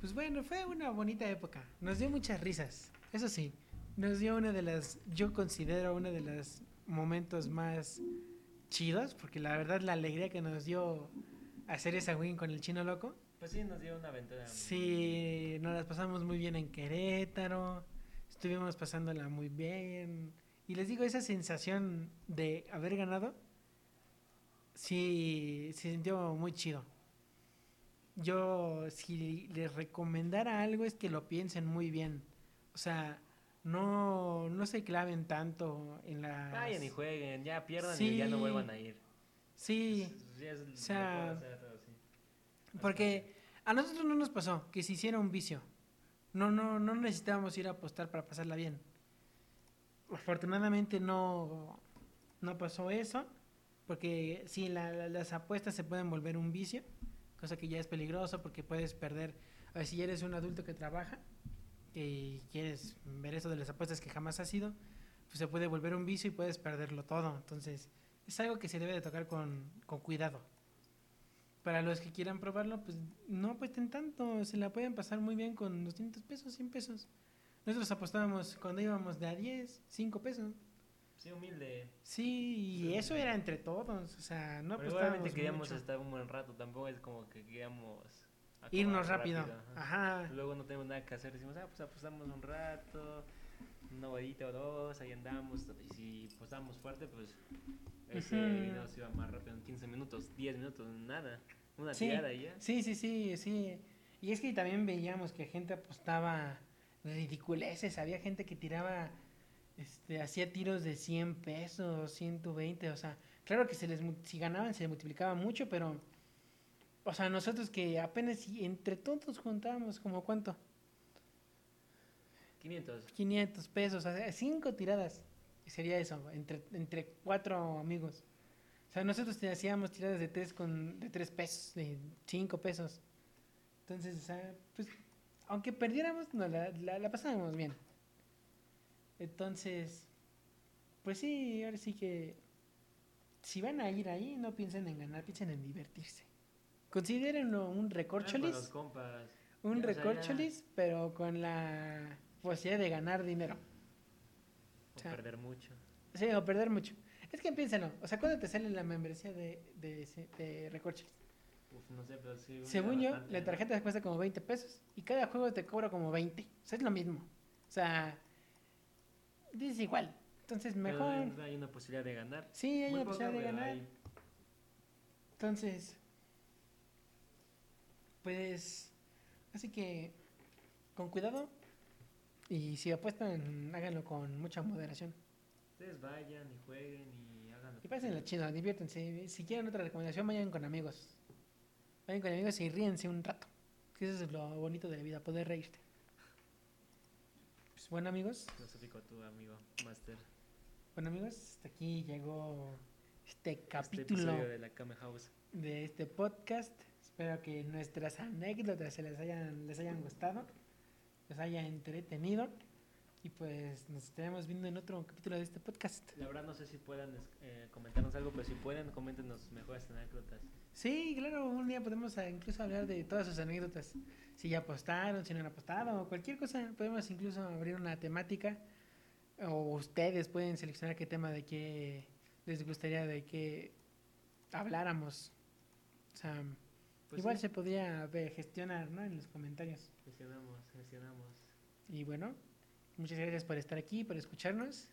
pues bueno, fue una bonita época. Nos dio muchas risas, eso sí. Nos dio una de las, yo considero una de los momentos más chidos, porque la verdad la alegría que nos dio hacer esa win con el chino loco. Pues sí, nos dio una aventura. Sí, nos las pasamos muy bien en Querétaro, estuvimos pasándola muy bien. Y les digo, esa sensación de haber ganado, sí, se sintió muy chido. Yo, si les recomendara algo, es que lo piensen muy bien. O sea, no, no se claven tanto en las... Vayan y jueguen, ya pierdan Sí. y ya no vuelvan a ir. Sí, ya es o sea, hacer así. Porque a nosotros no nos pasó que se hiciera un vicio. No, no, no necesitábamos ir a apostar para pasarla bien. Afortunadamente no, no pasó eso, porque sí, la- la- las apuestas se pueden volver un vicio, cosa que ya es peligroso porque puedes perder, a ver, si eres un adulto que trabaja y quieres ver eso de las apuestas que jamás has sido, pues se puede volver un vicio y puedes perderlo todo. Entonces, es algo que se debe de tocar con, con cuidado. Para los que quieran probarlo, pues no apuesten tanto, se la pueden pasar muy bien con 200 pesos, 100 pesos. Nosotros apostábamos cuando íbamos de a 10, 5 pesos. Sí, humilde. Sí, y eso era entre todos, o sea, no Pero apostábamos queríamos mucho. estar un buen rato, tampoco es como que queríamos Irnos rápido. ajá. Ajá. Luego no tenemos nada que hacer, decimos, ah, pues apostamos un rato, una horita o dos, ahí andamos. Y si apostamos fuerte, pues ese Ujú. video se iba más rápido en 15 minutos, 10 minutos, nada. Una Sí. tirada y ya. Sí, sí, sí, sí. Y es que también veíamos que gente apostaba ridiculeces. Había gente que tiraba, este, hacía tiros de 100 pesos, 120, o sea, claro que se les, si ganaban se les multiplicaba mucho, pero, o sea, nosotros que apenas entre todos juntábamos como cuánto, 500. 500 pesos, o sea, cinco tiradas, sería eso, entre, entre cuatro amigos. O sea, nosotros te hacíamos tiradas de tres con de tres pesos, de cinco pesos. Entonces, o sea, pues, aunque perdiéramos, no, la, la, la pasábamos bien. Entonces, pues sí, ahora sí que si van a ir ahí, no piensen en ganar, piensen en divertirse. Considérenlo un Ah, con recorcholis, los compas. un Ya, o sea, ya- recorcholis, pero con la posibilidad de ganar dinero. O O sea, perder mucho. Sí, o perder mucho. Es que piénsalo, o sea, ¿cuándo te sale la membresía de, de, de recorcholis? Uf, no sé, pero sí. Según yo, bastante, la tarjeta cuesta como 20 pesos y cada juego te cobra como 20. O sea, es lo mismo. O sea, es igual. Entonces, Pero mejor. hay una posibilidad de ganar. Sí, hay Muy una posibilidad de ganar. hay. Entonces, pues, así que con cuidado y si apuestan, háganlo con mucha moderación. Ustedes vayan y jueguen y hagan lo Y pásenla quieran. chido, diviértanse. Si quieren otra recomendación, vayan con amigos. Vayan con amigos y ríense un rato. Que eso es lo bonito de la vida, poder reírte. Pues bueno amigos, Filosófico tu amigo, Master. bueno amigos, hasta aquí llegó este Este capítulo de la Kame House. de este podcast. Espero que nuestras anécdotas se les hayan, les hayan gustado, les haya entretenido. Y pues nos estaremos viendo en otro capítulo de este podcast. La verdad no sé si puedan eh, comentarnos algo, pero si pueden, coméntenos mejores anécdotas. Sí, claro, un día podemos ah, incluso hablar de todas sus anécdotas. Si ya apostaron, si no han apostado, cualquier cosa. Podemos incluso abrir una temática. O ustedes pueden seleccionar qué tema de qué les gustaría de que habláramos. O sea, Pues igual sí, se podría ver, gestionar, ¿no? En los comentarios. gestionamos, gestionamos. Y bueno, muchas gracias por estar aquí, por escucharnos.